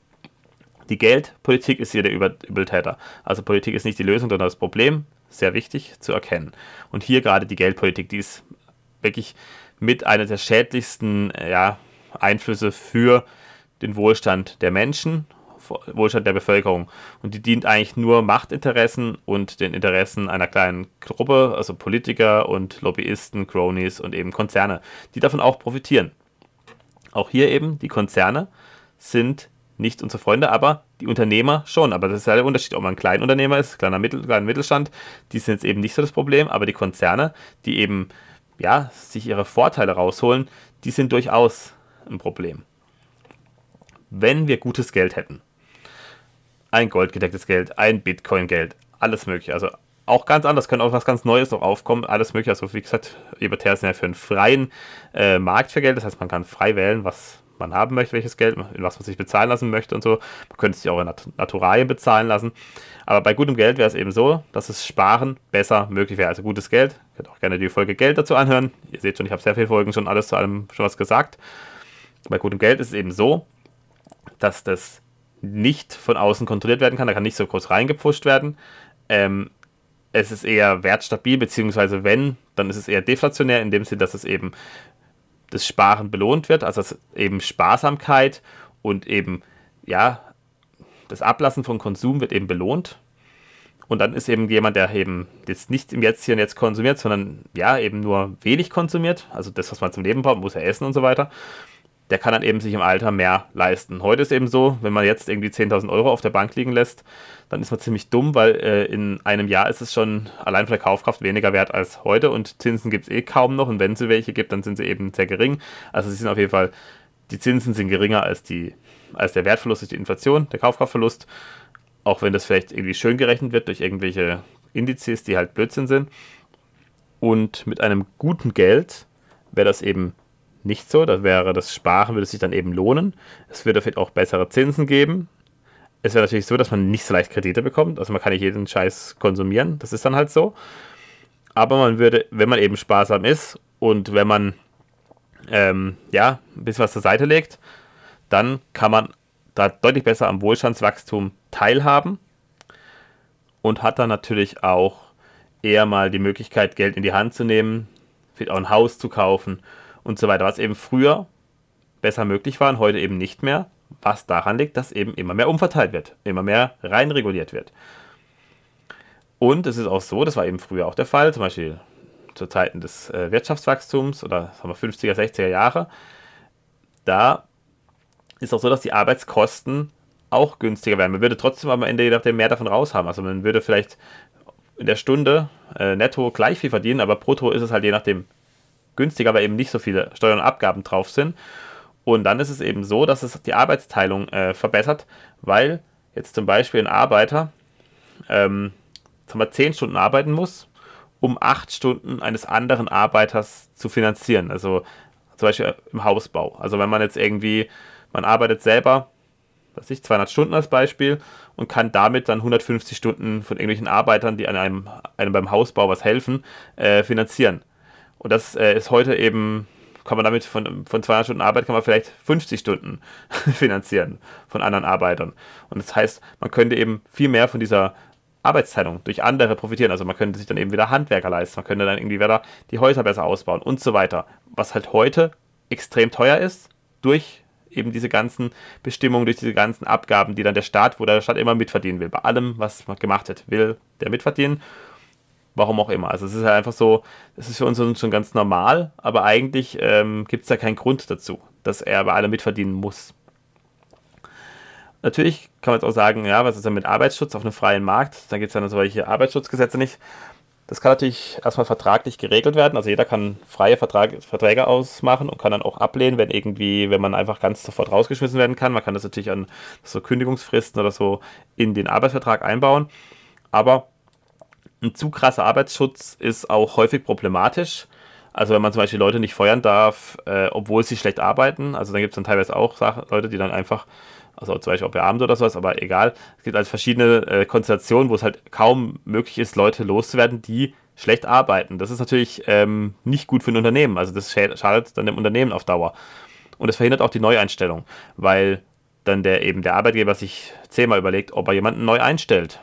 Die Geldpolitik ist hier der Übeltäter. Also Politik ist nicht die Lösung, sondern das Problem. Sehr wichtig zu erkennen. Und hier gerade die Geldpolitik, die ist wirklich mit einer der schädlichsten ja, Einflüsse für den Wohlstand der Menschen, Wohlstand der Bevölkerung. Und die dient eigentlich nur Machtinteressen und den Interessen einer kleinen Gruppe, also Politiker und Lobbyisten, Cronies und eben Konzerne, die davon auch profitieren. Auch hier eben, die Konzerne sind nicht unsere Freunde, aber die Unternehmer schon. Aber das ist ja der Unterschied, ob man ein Kleinunternehmer ist, kleiner Mittel, kleiner Mittelstand, die sind jetzt eben nicht so das Problem, aber die Konzerne, die eben ja, sich ihre Vorteile rausholen, die sind durchaus ein Problem. Wenn wir gutes Geld hätten, ein goldgedecktes Geld, ein Bitcoin-Geld, alles mögliche, also auch ganz anders, können auch was ganz Neues noch aufkommen, alles mögliche. Also wie gesagt, Libertäre sind ja für einen freien äh, Markt für Geld, das heißt, man kann frei wählen, was man haben möchte, welches Geld, in was man sich bezahlen lassen möchte und so. Man könnte sich auch in Nat Naturalien bezahlen lassen. Aber bei gutem Geld wäre es eben so, dass das Sparen besser möglich wäre. Also gutes Geld, ihr könnt auch gerne die Folge Geld dazu anhören. Ihr seht schon, ich habe sehr viele Folgen schon alles zu allem schon was gesagt. Bei gutem Geld ist es eben so, dass das nicht von außen kontrolliert werden kann. Da kann nicht so groß reingepfuscht werden. Ähm, es ist eher wertstabil, beziehungsweise wenn, dann ist es eher deflationär, in dem Sinne, dass es eben das Sparen belohnt wird, also eben Sparsamkeit und eben, ja, das Ablassen von Konsum wird eben belohnt. Und dann ist eben jemand, der eben jetzt nicht im Jetzt hier und Jetzt konsumiert, sondern ja, eben nur wenig konsumiert, also das, was man zum Leben braucht, muss er essen und so weiter, der kann dann eben sich im Alter mehr leisten. Heute ist eben so, wenn man jetzt irgendwie 10.000 Euro auf der Bank liegen lässt, dann ist man ziemlich dumm, weil äh, in einem Jahr ist es schon allein von der Kaufkraft weniger wert als heute und Zinsen gibt es eh kaum noch und wenn es welche gibt, dann sind sie eben sehr gering. Also sie sind auf jeden Fall, die Zinsen sind geringer als, die, als der Wertverlust durch die Inflation, der Kaufkraftverlust, auch wenn das vielleicht irgendwie schön gerechnet wird durch irgendwelche Indizes, die halt Blödsinn sind. Und mit einem guten Geld wäre das eben nicht so. Da wäre das Sparen würde sich dann eben lohnen. Es würde vielleicht auch bessere Zinsen geben, es wäre natürlich so, dass man nicht so leicht Kredite bekommt. Also man kann nicht jeden Scheiß konsumieren. Das ist dann halt so. Aber man würde, wenn man eben sparsam ist und wenn man ähm, ja, ein bisschen was zur Seite legt, dann kann man da deutlich besser am Wohlstandswachstum teilhaben und hat dann natürlich auch eher mal die Möglichkeit, Geld in die Hand zu nehmen, vielleicht auch ein Haus zu kaufen und so weiter, was eben früher besser möglich war und heute eben nicht mehr was daran liegt, dass eben immer mehr umverteilt wird, immer mehr reinreguliert wird. Und es ist auch so, das war eben früher auch der Fall, zum Beispiel zu Zeiten des äh, Wirtschaftswachstums oder sagen wir 50er, 60er Jahre, da ist auch so, dass die Arbeitskosten auch günstiger werden. Man würde trotzdem am Ende je nachdem mehr davon raus haben. Also man würde vielleicht in der Stunde äh, netto gleich viel verdienen, aber brutto ist es halt je nachdem günstiger, weil eben nicht so viele Steuern und Abgaben drauf sind. Und dann ist es eben so, dass es die Arbeitsteilung äh, verbessert, weil jetzt zum Beispiel ein Arbeiter ähm, sagen wir, 10 Stunden arbeiten muss, um 8 Stunden eines anderen Arbeiters zu finanzieren. Also zum Beispiel im Hausbau. Also wenn man jetzt irgendwie, man arbeitet selber, was ich, 200 Stunden als Beispiel und kann damit dann 150 Stunden von irgendwelchen Arbeitern, die an einem, einem beim Hausbau was helfen, äh, finanzieren. Und das äh, ist heute eben kann man damit von, von 200 Stunden Arbeit kann man vielleicht 50 Stunden finanzieren von anderen Arbeitern. Und das heißt, man könnte eben viel mehr von dieser Arbeitsteilung durch andere profitieren. Also man könnte sich dann eben wieder Handwerker leisten, man könnte dann irgendwie wieder die Häuser besser ausbauen und so weiter. Was halt heute extrem teuer ist, durch eben diese ganzen Bestimmungen, durch diese ganzen Abgaben, die dann der Staat, wo der Staat immer mitverdienen will. Bei allem, was man gemacht hat, will der mitverdienen. Warum auch immer. Also es ist halt einfach so, es ist für uns schon ganz normal, aber eigentlich ähm, gibt es da keinen Grund dazu, dass er bei allem mitverdienen muss. Natürlich kann man jetzt auch sagen, ja, was ist denn mit Arbeitsschutz auf einem freien Markt? Da gibt es dann solche Arbeitsschutzgesetze nicht. Das kann natürlich erstmal vertraglich geregelt werden. Also jeder kann freie Vertrag, Verträge ausmachen und kann dann auch ablehnen, wenn irgendwie, wenn man einfach ganz sofort rausgeschmissen werden kann. Man kann das natürlich an so Kündigungsfristen oder so in den Arbeitsvertrag einbauen. Aber ein zu krasser Arbeitsschutz ist auch häufig problematisch. Also wenn man zum Beispiel Leute nicht feuern darf, äh, obwohl sie schlecht arbeiten. Also dann gibt es dann teilweise auch Sachen, Leute, die dann einfach, also zum Beispiel ob Abend oder sowas, aber egal. Es gibt also verschiedene äh, Konstellationen, wo es halt kaum möglich ist, Leute loszuwerden, die schlecht arbeiten. Das ist natürlich ähm, nicht gut für ein Unternehmen. Also das schadet dann dem Unternehmen auf Dauer. Und es verhindert auch die Neueinstellung, weil dann der eben der Arbeitgeber sich zehnmal überlegt, ob er jemanden neu einstellt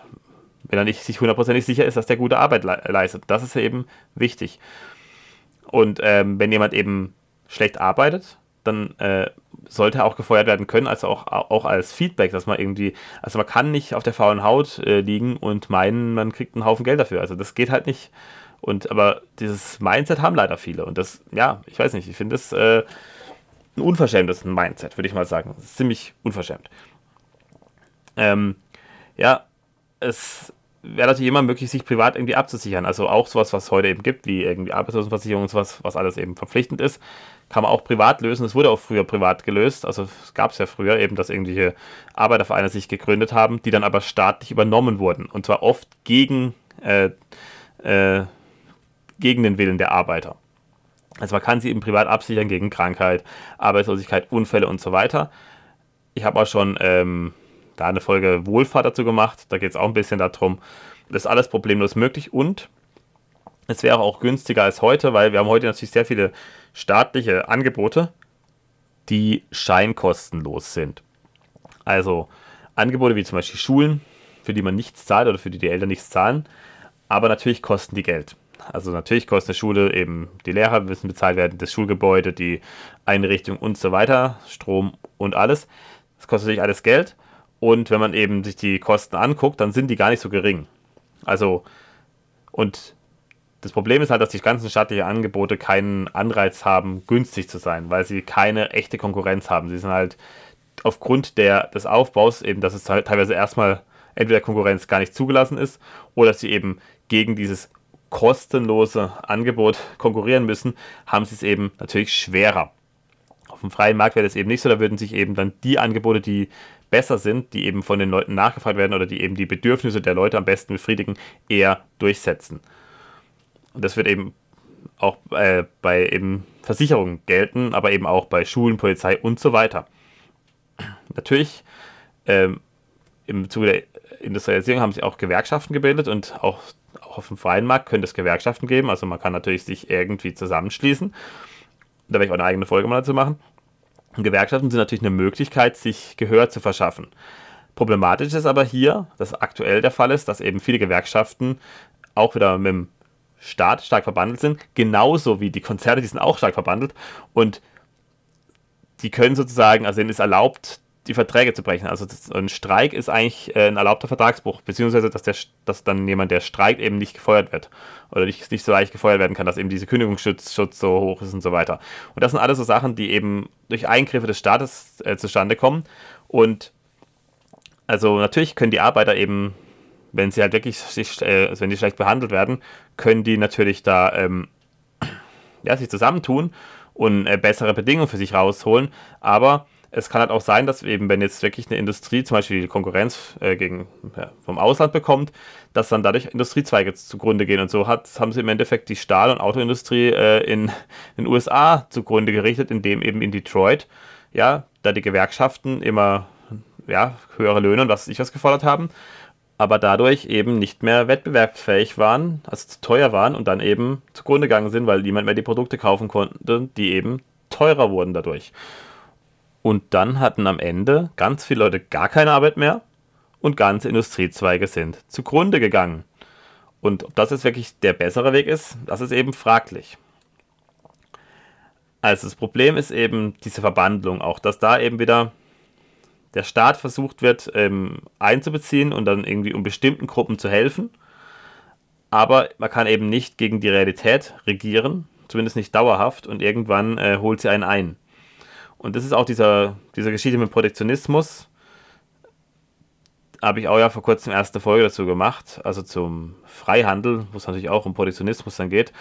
wenn er nicht sich hundertprozentig sicher ist, dass der gute Arbeit le leistet. Das ist eben wichtig. Und ähm, wenn jemand eben schlecht arbeitet, dann äh, sollte er auch gefeuert werden können, also auch, auch als Feedback, dass man irgendwie, also man kann nicht auf der faulen Haut äh, liegen und meinen, man kriegt einen Haufen Geld dafür. Also das geht halt nicht. Und aber dieses Mindset haben leider viele. Und das, ja, ich weiß nicht, ich finde das äh, ein unverschämtes Mindset, würde ich mal sagen. ziemlich unverschämt. Ähm, ja, es wäre natürlich immer möglich, sich privat irgendwie abzusichern. Also auch sowas, was es heute eben gibt, wie irgendwie Arbeitslosenversicherung und sowas, was alles eben verpflichtend ist, kann man auch privat lösen. Es wurde auch früher privat gelöst. Also es gab es ja früher eben, dass irgendwelche Arbeitervereine sich gegründet haben, die dann aber staatlich übernommen wurden. Und zwar oft gegen, äh, äh, gegen den Willen der Arbeiter. Also man kann sie eben privat absichern gegen Krankheit, Arbeitslosigkeit, Unfälle und so weiter. Ich habe auch schon ähm, da eine Folge Wohlfahrt dazu gemacht. Da geht es auch ein bisschen darum. Das ist alles problemlos möglich und es wäre auch günstiger als heute, weil wir haben heute natürlich sehr viele staatliche Angebote, die scheinkostenlos sind. Also Angebote wie zum Beispiel Schulen, für die man nichts zahlt oder für die die Eltern nichts zahlen, aber natürlich kosten die Geld. Also natürlich kostet eine Schule eben, die Lehrer müssen bezahlt werden, das Schulgebäude, die Einrichtung und so weiter, Strom und alles. Das kostet natürlich alles Geld. Und wenn man eben sich die Kosten anguckt, dann sind die gar nicht so gering. Also, und das Problem ist halt, dass die ganzen staatlichen Angebote keinen Anreiz haben, günstig zu sein, weil sie keine echte Konkurrenz haben. Sie sind halt aufgrund der, des Aufbaus, eben, dass es teilweise erstmal entweder Konkurrenz gar nicht zugelassen ist oder dass sie eben gegen dieses kostenlose Angebot konkurrieren müssen, haben sie es eben natürlich schwerer. Auf dem freien Markt wäre das eben nicht so, da würden sich eben dann die Angebote, die besser sind, die eben von den Leuten nachgefragt werden oder die eben die Bedürfnisse der Leute am besten befriedigen, eher durchsetzen. Und das wird eben auch äh, bei eben Versicherungen gelten, aber eben auch bei Schulen, Polizei und so weiter. Natürlich, ähm, im Zuge der Industrialisierung haben sich auch Gewerkschaften gebildet und auch, auch auf dem freien Markt könnte es Gewerkschaften geben. Also man kann natürlich sich irgendwie zusammenschließen. Da werde ich auch eine eigene Folge mal dazu machen. Und Gewerkschaften sind natürlich eine Möglichkeit, sich Gehör zu verschaffen. Problematisch ist aber hier, dass aktuell der Fall ist, dass eben viele Gewerkschaften auch wieder mit dem Staat stark verbandelt sind, genauso wie die Konzerne, die sind auch stark verbandelt und die können sozusagen, also denen ist erlaubt, die Verträge zu brechen. Also das, ein Streik ist eigentlich äh, ein erlaubter Vertragsbruch, beziehungsweise dass, der, dass dann jemand, der streikt, eben nicht gefeuert wird oder nicht, nicht so leicht gefeuert werden kann, dass eben diese Kündigungsschutz Schutz so hoch ist und so weiter. Und das sind alles so Sachen, die eben durch Eingriffe des Staates äh, zustande kommen. Und also natürlich können die Arbeiter eben wenn sie halt wirklich sich, äh, also wenn die schlecht behandelt werden, können die natürlich da ähm, ja, sich zusammentun und äh, bessere Bedingungen für sich rausholen. Aber es kann halt auch sein, dass eben, wenn jetzt wirklich eine Industrie zum Beispiel die Konkurrenz äh, gegen, ja, vom Ausland bekommt, dass dann dadurch Industriezweige zugrunde gehen. Und so hat, haben sie im Endeffekt die Stahl- und Autoindustrie äh, in, den USA zugrunde gerichtet, indem eben in Detroit, ja, da die Gewerkschaften immer ja, höhere Löhne und was ich was gefordert haben, aber dadurch eben nicht mehr wettbewerbsfähig waren, also zu teuer waren und dann eben zugrunde gegangen sind, weil niemand mehr die Produkte kaufen konnte, die eben teurer wurden dadurch. Und dann hatten am Ende ganz viele Leute gar keine Arbeit mehr und ganze Industriezweige sind zugrunde gegangen. Und ob das jetzt wirklich der bessere Weg ist, das ist eben fraglich. Also das Problem ist eben diese Verbandlung, auch dass da eben wieder der Staat versucht wird ähm, einzubeziehen und dann irgendwie um bestimmten Gruppen zu helfen. Aber man kann eben nicht gegen die Realität regieren, zumindest nicht dauerhaft, und irgendwann äh, holt sie einen ein. Und das ist auch dieser, dieser Geschichte mit Protektionismus. Habe ich auch ja vor kurzem erste Folge dazu gemacht, also zum Freihandel, wo es natürlich auch um Protektionismus dann geht.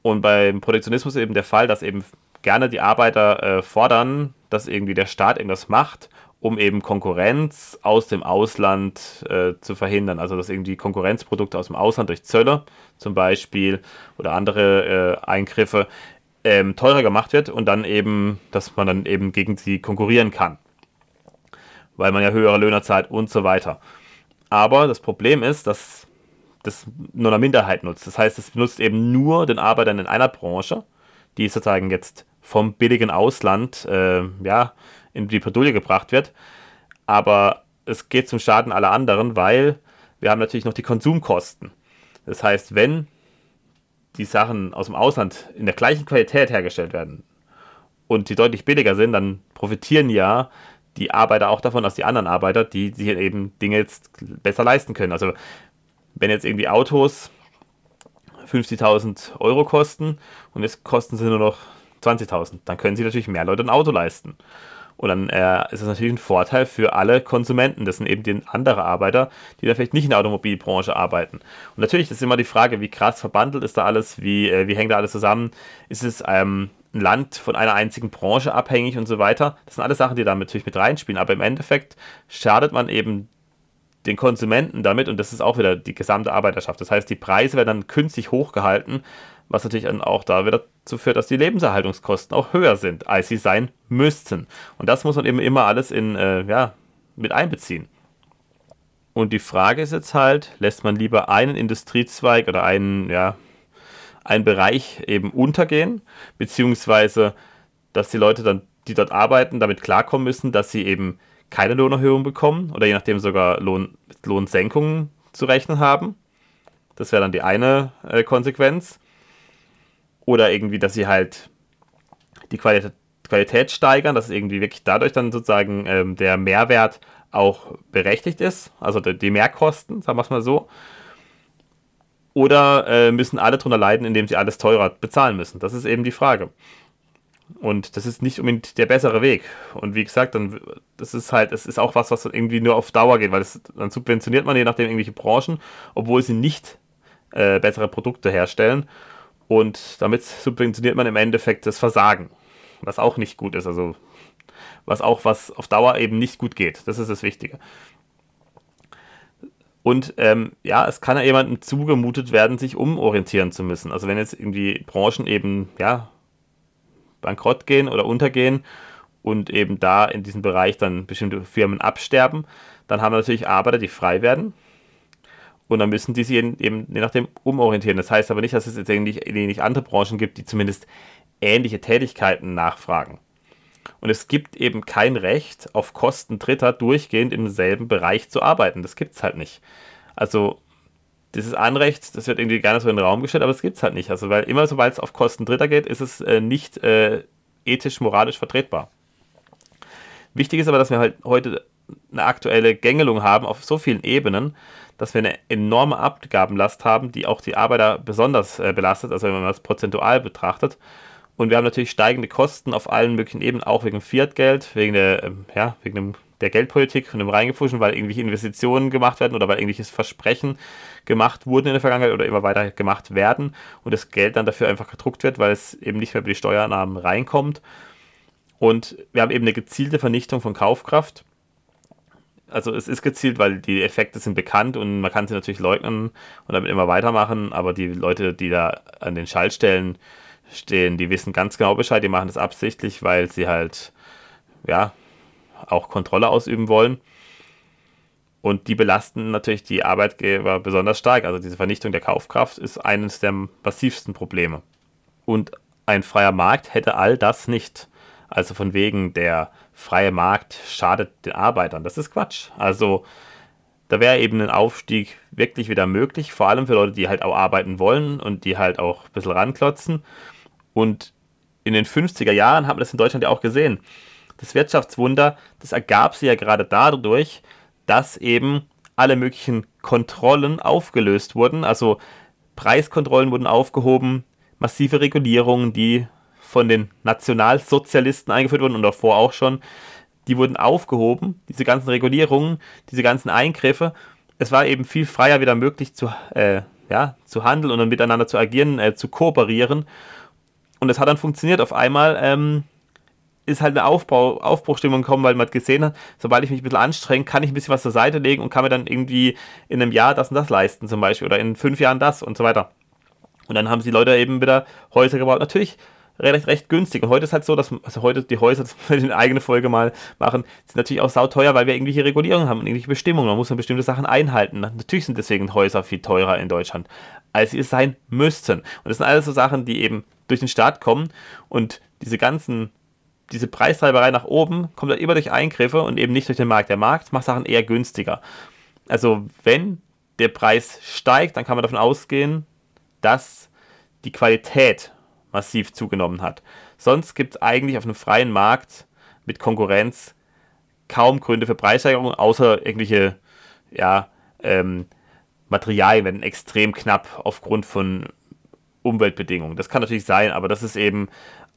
Und beim Protektionismus eben der Fall, dass eben gerne die Arbeiter äh, fordern, dass irgendwie der Staat irgendwas macht um eben Konkurrenz aus dem Ausland äh, zu verhindern. Also dass irgendwie Konkurrenzprodukte aus dem Ausland durch Zölle zum Beispiel oder andere äh, Eingriffe ähm, teurer gemacht wird und dann eben, dass man dann eben gegen sie konkurrieren kann. Weil man ja höhere Löhne zahlt und so weiter. Aber das Problem ist, dass das nur eine Minderheit nutzt. Das heißt, es nutzt eben nur den Arbeitern in einer Branche, die sozusagen jetzt vom billigen Ausland äh, ja, in die Bredouille gebracht wird. Aber es geht zum Schaden aller anderen, weil wir haben natürlich noch die Konsumkosten. Das heißt, wenn die Sachen aus dem Ausland in der gleichen Qualität hergestellt werden und die deutlich billiger sind, dann profitieren ja die Arbeiter auch davon, dass die anderen Arbeiter, die sich eben Dinge jetzt besser leisten können. Also wenn jetzt irgendwie Autos 50.000 Euro kosten und jetzt kosten sie nur noch 20.000, dann können sich natürlich mehr Leute ein Auto leisten. Und dann äh, ist das natürlich ein Vorteil für alle Konsumenten. Das sind eben die andere Arbeiter, die da vielleicht nicht in der Automobilbranche arbeiten. Und natürlich ist immer die Frage, wie krass verbandelt ist da alles, wie, äh, wie hängt da alles zusammen? Ist es ähm, ein Land von einer einzigen Branche abhängig und so weiter? Das sind alles Sachen, die da natürlich mit reinspielen. Aber im Endeffekt schadet man eben den Konsumenten damit, und das ist auch wieder die gesamte Arbeiterschaft. Das heißt, die Preise werden dann künstlich hochgehalten, was natürlich dann auch da wieder dazu führt, dass die Lebenserhaltungskosten auch höher sind, als sie sein müssten. Und das muss man eben immer alles in, äh, ja, mit einbeziehen. Und die Frage ist jetzt halt, lässt man lieber einen Industriezweig oder einen, ja, einen Bereich eben untergehen, beziehungsweise dass die Leute dann, die dort arbeiten, damit klarkommen müssen, dass sie eben keine Lohnerhöhung bekommen oder je nachdem sogar Lohn, Lohnsenkungen zu rechnen haben. Das wäre dann die eine äh, Konsequenz. Oder irgendwie, dass sie halt die Qualität, Qualität steigern, dass irgendwie wirklich dadurch dann sozusagen ähm, der Mehrwert auch berechtigt ist, also die, Mehrkosten, sagen wir es mal so. Oder äh, müssen alle darunter leiden, indem sie alles teurer bezahlen müssen? Das ist eben die Frage. Und das ist nicht unbedingt der bessere Weg. Und wie gesagt, dann, das ist halt, es ist auch was, was irgendwie nur auf Dauer geht, weil es, dann subventioniert man je nachdem irgendwelche Branchen, obwohl sie nicht äh, bessere Produkte herstellen. Und damit subventioniert man im Endeffekt das Versagen, was auch nicht gut ist. Also was auch was auf Dauer eben nicht gut geht. Das ist das Wichtige. Und ähm, ja, es kann ja jemandem zugemutet werden, sich umorientieren zu müssen. Also wenn jetzt irgendwie Branchen eben ja bankrott gehen oder untergehen und eben da in diesem Bereich dann bestimmte Firmen absterben, dann haben natürlich Arbeiter, die frei werden. Und dann müssen die sich eben je nachdem umorientieren. Das heißt aber nicht, dass es jetzt eigentlich nicht andere Branchen gibt, die zumindest ähnliche Tätigkeiten nachfragen. Und es gibt eben kein Recht, auf Kosten Dritter durchgehend im selben Bereich zu arbeiten. Das gibt es halt nicht. Also dieses Anrecht, das wird irgendwie gerne so in den Raum gestellt, aber es gibt es halt nicht. Also, weil immer sobald es auf Kosten Dritter geht, ist es äh, nicht äh, ethisch, moralisch vertretbar. Wichtig ist aber, dass wir halt heute eine aktuelle Gängelung haben auf so vielen Ebenen, dass wir eine enorme Abgabenlast haben, die auch die Arbeiter besonders äh, belastet, also wenn man das prozentual betrachtet. Und wir haben natürlich steigende Kosten auf allen möglichen Ebenen, auch wegen Fiat-Geld, wegen der, ähm, ja, wegen dem der Geldpolitik und dem Reingefuschen, weil irgendwelche Investitionen gemacht werden oder weil irgendwelches Versprechen gemacht wurden in der Vergangenheit oder immer weiter gemacht werden und das Geld dann dafür einfach gedruckt wird, weil es eben nicht mehr über die Steuernahmen reinkommt. Und wir haben eben eine gezielte Vernichtung von Kaufkraft. Also es ist gezielt, weil die Effekte sind bekannt und man kann sie natürlich leugnen und damit immer weitermachen, aber die Leute, die da an den Schaltstellen stehen, die wissen ganz genau Bescheid, die machen das absichtlich, weil sie halt, ja, auch Kontrolle ausüben wollen. Und die belasten natürlich die Arbeitgeber besonders stark. Also diese Vernichtung der Kaufkraft ist eines der massivsten Probleme. Und ein freier Markt hätte all das nicht. Also von wegen der freie Markt schadet den Arbeitern. Das ist Quatsch. Also da wäre eben ein Aufstieg wirklich wieder möglich, vor allem für Leute, die halt auch arbeiten wollen und die halt auch ein bisschen ranklotzen. Und in den 50er Jahren haben wir das in Deutschland ja auch gesehen das Wirtschaftswunder, das ergab sich ja gerade dadurch, dass eben alle möglichen Kontrollen aufgelöst wurden. Also Preiskontrollen wurden aufgehoben, massive Regulierungen, die von den Nationalsozialisten eingeführt wurden und davor auch schon, die wurden aufgehoben, diese ganzen Regulierungen, diese ganzen Eingriffe. Es war eben viel freier wieder möglich zu, äh, ja, zu handeln und miteinander zu agieren, äh, zu kooperieren. Und es hat dann funktioniert. Auf einmal ähm, ist halt eine Aufbau, Aufbruchstimmung gekommen, weil man gesehen hat, sobald ich mich ein bisschen anstrenge, kann ich ein bisschen was zur Seite legen und kann mir dann irgendwie in einem Jahr das und das leisten zum Beispiel oder in fünf Jahren das und so weiter. Und dann haben die Leute eben wieder Häuser gebaut. Natürlich recht, recht günstig. Und heute ist halt so, dass also heute die Häuser, das wir eine eigene Folge mal machen, sind natürlich auch sauteuer, weil wir irgendwelche Regulierungen haben und irgendwelche Bestimmungen. Man muss dann bestimmte Sachen einhalten. Natürlich sind deswegen Häuser viel teurer in Deutschland, als sie es sein müssten. Und das sind alles so Sachen, die eben durch den Staat kommen und diese ganzen diese Preistreiberei nach oben kommt dann immer durch Eingriffe und eben nicht durch den Markt. Der Markt macht Sachen eher günstiger. Also wenn der Preis steigt, dann kann man davon ausgehen, dass die Qualität massiv zugenommen hat. Sonst gibt es eigentlich auf einem freien Markt mit Konkurrenz kaum Gründe für Preissteigerungen, außer irgendwelche ja, ähm, Materialien werden extrem knapp aufgrund von Umweltbedingungen. Das kann natürlich sein, aber das ist eben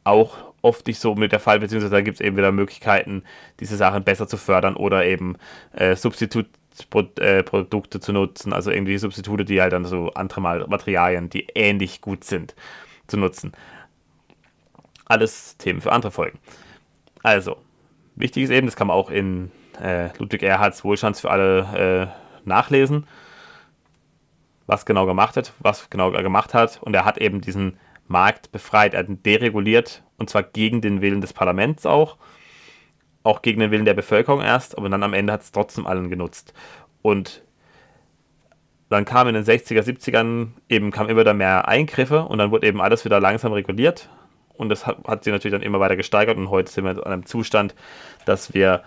auch oft nicht so mit der Fall, beziehungsweise da gibt es eben wieder Möglichkeiten, diese Sachen besser zu fördern oder eben äh, Substitutprodukte äh, zu nutzen, also irgendwie Substitute, die halt dann so andere Materialien, die ähnlich gut sind, zu nutzen. Alles Themen für andere Folgen. Also, wichtig ist eben, das kann man auch in äh, Ludwig Erhards Wohlstands für alle äh, nachlesen, was genau gemacht hat, was genau er gemacht hat. Und er hat eben diesen Markt befreit. Er hat ihn dereguliert und zwar gegen den Willen des Parlaments auch, auch gegen den Willen der Bevölkerung erst, aber dann am Ende hat es trotzdem allen genutzt. Und dann kam in den 60er, 70ern eben kam immer mehr Eingriffe und dann wurde eben alles wieder langsam reguliert. Und das hat, hat sich natürlich dann immer weiter gesteigert und heute sind wir in einem Zustand, dass wir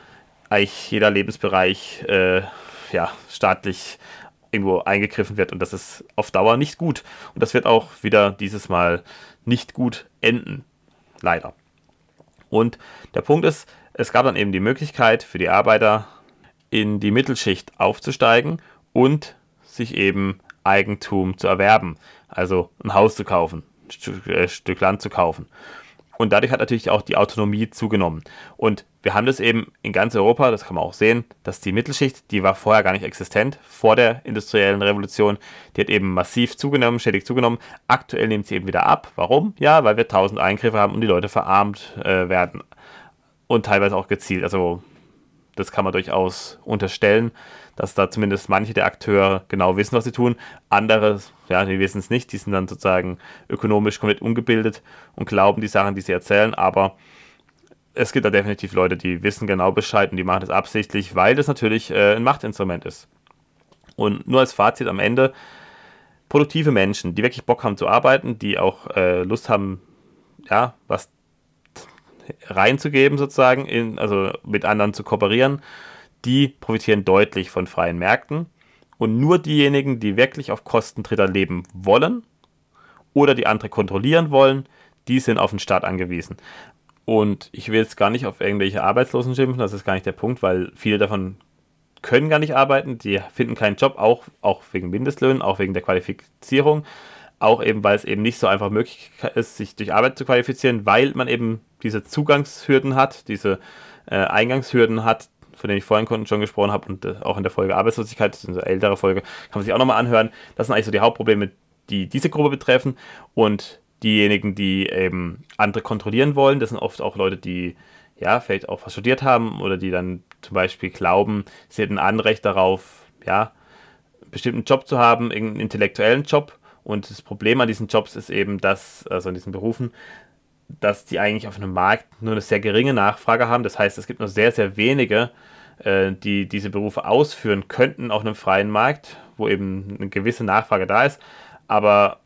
eigentlich jeder Lebensbereich äh, ja, staatlich irgendwo eingegriffen wird und das ist auf Dauer nicht gut. Und das wird auch wieder dieses Mal nicht gut enden. Leider. Und der Punkt ist, es gab dann eben die Möglichkeit für die Arbeiter in die Mittelschicht aufzusteigen und sich eben Eigentum zu erwerben. Also ein Haus zu kaufen, ein Stück, äh, Stück Land zu kaufen. Und dadurch hat natürlich auch die Autonomie zugenommen. Und wir haben das eben in ganz Europa, das kann man auch sehen, dass die Mittelschicht, die war vorher gar nicht existent, vor der industriellen Revolution, die hat eben massiv zugenommen, stetig zugenommen. Aktuell nimmt sie eben wieder ab. Warum? Ja, weil wir tausend Eingriffe haben und die Leute verarmt äh, werden. Und teilweise auch gezielt. Also das kann man durchaus unterstellen, dass da zumindest manche der Akteure genau wissen, was sie tun. Andere, ja, die wissen es nicht, die sind dann sozusagen ökonomisch komplett ungebildet und glauben die Sachen, die sie erzählen, aber es gibt da definitiv Leute, die wissen genau Bescheid und die machen das absichtlich, weil das natürlich äh, ein Machtinstrument ist. Und nur als Fazit am Ende, produktive Menschen, die wirklich Bock haben zu arbeiten, die auch äh, Lust haben, ja, was reinzugeben sozusagen, in, also mit anderen zu kooperieren, die profitieren deutlich von freien Märkten. Und nur diejenigen, die wirklich auf Kosten Dritter leben wollen oder die andere kontrollieren wollen, die sind auf den Staat angewiesen. Und ich will jetzt gar nicht auf irgendwelche Arbeitslosen schimpfen, das ist gar nicht der Punkt, weil viele davon können gar nicht arbeiten, die finden keinen Job, auch, auch wegen Mindestlöhnen, auch wegen der Qualifizierung, auch eben, weil es eben nicht so einfach möglich ist, sich durch Arbeit zu qualifizieren, weil man eben diese Zugangshürden hat, diese äh, Eingangshürden hat, von denen ich vorhin schon gesprochen habe und äh, auch in der Folge Arbeitslosigkeit, das ist eine ältere Folge, kann man sich auch nochmal anhören. Das sind eigentlich so die Hauptprobleme, die diese Gruppe betreffen und diejenigen, die eben andere kontrollieren wollen, das sind oft auch Leute, die ja, vielleicht auch was studiert haben oder die dann zum Beispiel glauben, sie hätten ein Anrecht darauf, ja, einen bestimmten Job zu haben, irgendeinen intellektuellen Job. Und das Problem an diesen Jobs ist eben, dass, also an diesen Berufen, dass die eigentlich auf einem Markt nur eine sehr geringe Nachfrage haben. Das heißt, es gibt nur sehr, sehr wenige, äh, die diese Berufe ausführen könnten auf einem freien Markt, wo eben eine gewisse Nachfrage da ist. Aber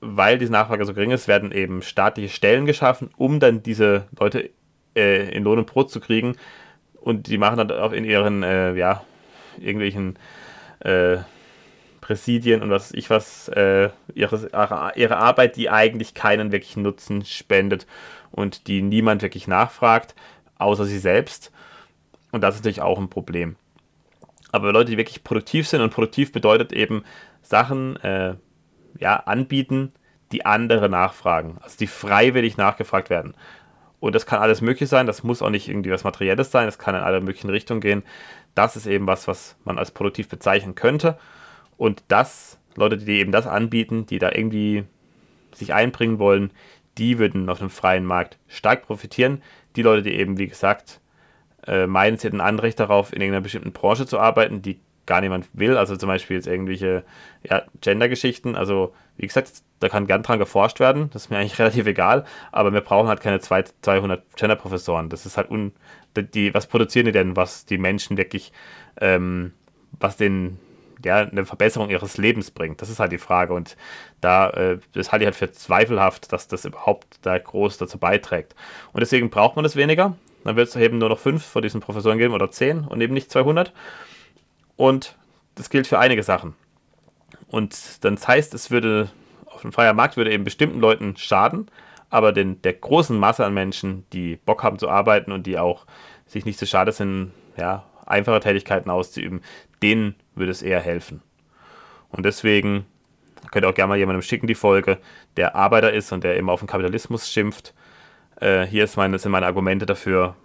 weil diese Nachfrage so gering ist, werden eben staatliche Stellen geschaffen, um dann diese Leute äh, in Lohn und Brot zu kriegen. Und die machen dann auch in ihren, äh, ja, irgendwelchen äh, Präsidien und was ich was, äh, ihre, ihre Arbeit, die eigentlich keinen wirklichen Nutzen spendet und die niemand wirklich nachfragt, außer sie selbst. Und das ist natürlich auch ein Problem. Aber Leute, die wirklich produktiv sind und produktiv bedeutet eben Sachen äh, ja, anbieten, die andere nachfragen, also die freiwillig nachgefragt werden. Und das kann alles möglich sein, das muss auch nicht irgendwie was Materielles sein, das kann in alle möglichen Richtungen gehen. Das ist eben was, was man als produktiv bezeichnen könnte. Und das, Leute, die eben das anbieten, die da irgendwie sich einbringen wollen, die würden auf dem freien Markt stark profitieren. Die Leute, die eben, wie gesagt, äh, meinen, sie hätten ein Anrecht darauf, in irgendeiner bestimmten Branche zu arbeiten, die gar niemand will, also zum Beispiel jetzt irgendwelche ja, Gender-Geschichten, also wie gesagt, da kann gern dran geforscht werden, das ist mir eigentlich relativ egal, aber wir brauchen halt keine 200 Gender-Professoren, das ist halt un, die, was produzieren die denn, was die Menschen wirklich, ähm, was den ja, eine Verbesserung ihres Lebens bringt. Das ist halt die Frage. Und da, äh, das halte ich halt für zweifelhaft, dass das überhaupt da groß dazu beiträgt. Und deswegen braucht man das weniger. Dann wird es eben nur noch fünf von diesen Professoren geben oder zehn und eben nicht 200. Und das gilt für einige Sachen. Und dann das heißt, es würde auf einem freien Markt würde eben bestimmten Leuten schaden, aber den, der großen Masse an Menschen, die Bock haben zu arbeiten und die auch sich nicht so schade sind, ja, einfache Tätigkeiten auszuüben, denen würde es eher helfen. Und deswegen könnt ihr auch gerne mal jemandem schicken, die Folge, der Arbeiter ist und der immer auf den Kapitalismus schimpft. Äh, hier ist meine, sind meine Argumente dafür,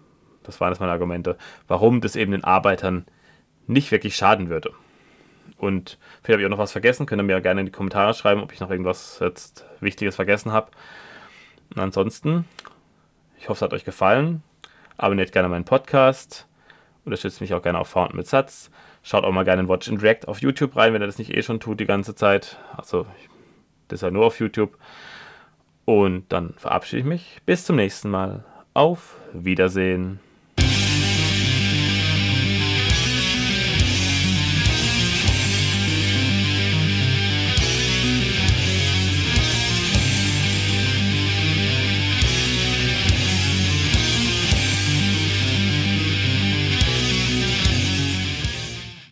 das waren jetzt meine Argumente, warum das eben den Arbeitern nicht wirklich schaden würde. Und vielleicht habe ich auch noch was vergessen, könnt ihr mir gerne in die Kommentare schreiben, ob ich noch irgendwas jetzt Wichtiges vergessen habe. Und ansonsten, ich hoffe, es hat euch gefallen. Abonniert gerne meinen Podcast Unterstützt mich auch gerne auf Fountain mit Satz. Schaut auch mal gerne in Watch and React auf YouTube rein, wenn ihr das nicht eh schon tut die ganze Zeit. Also, das ist ja nur auf YouTube. Und dann verabschiede ich mich. Bis zum nächsten Mal. Auf Wiedersehen.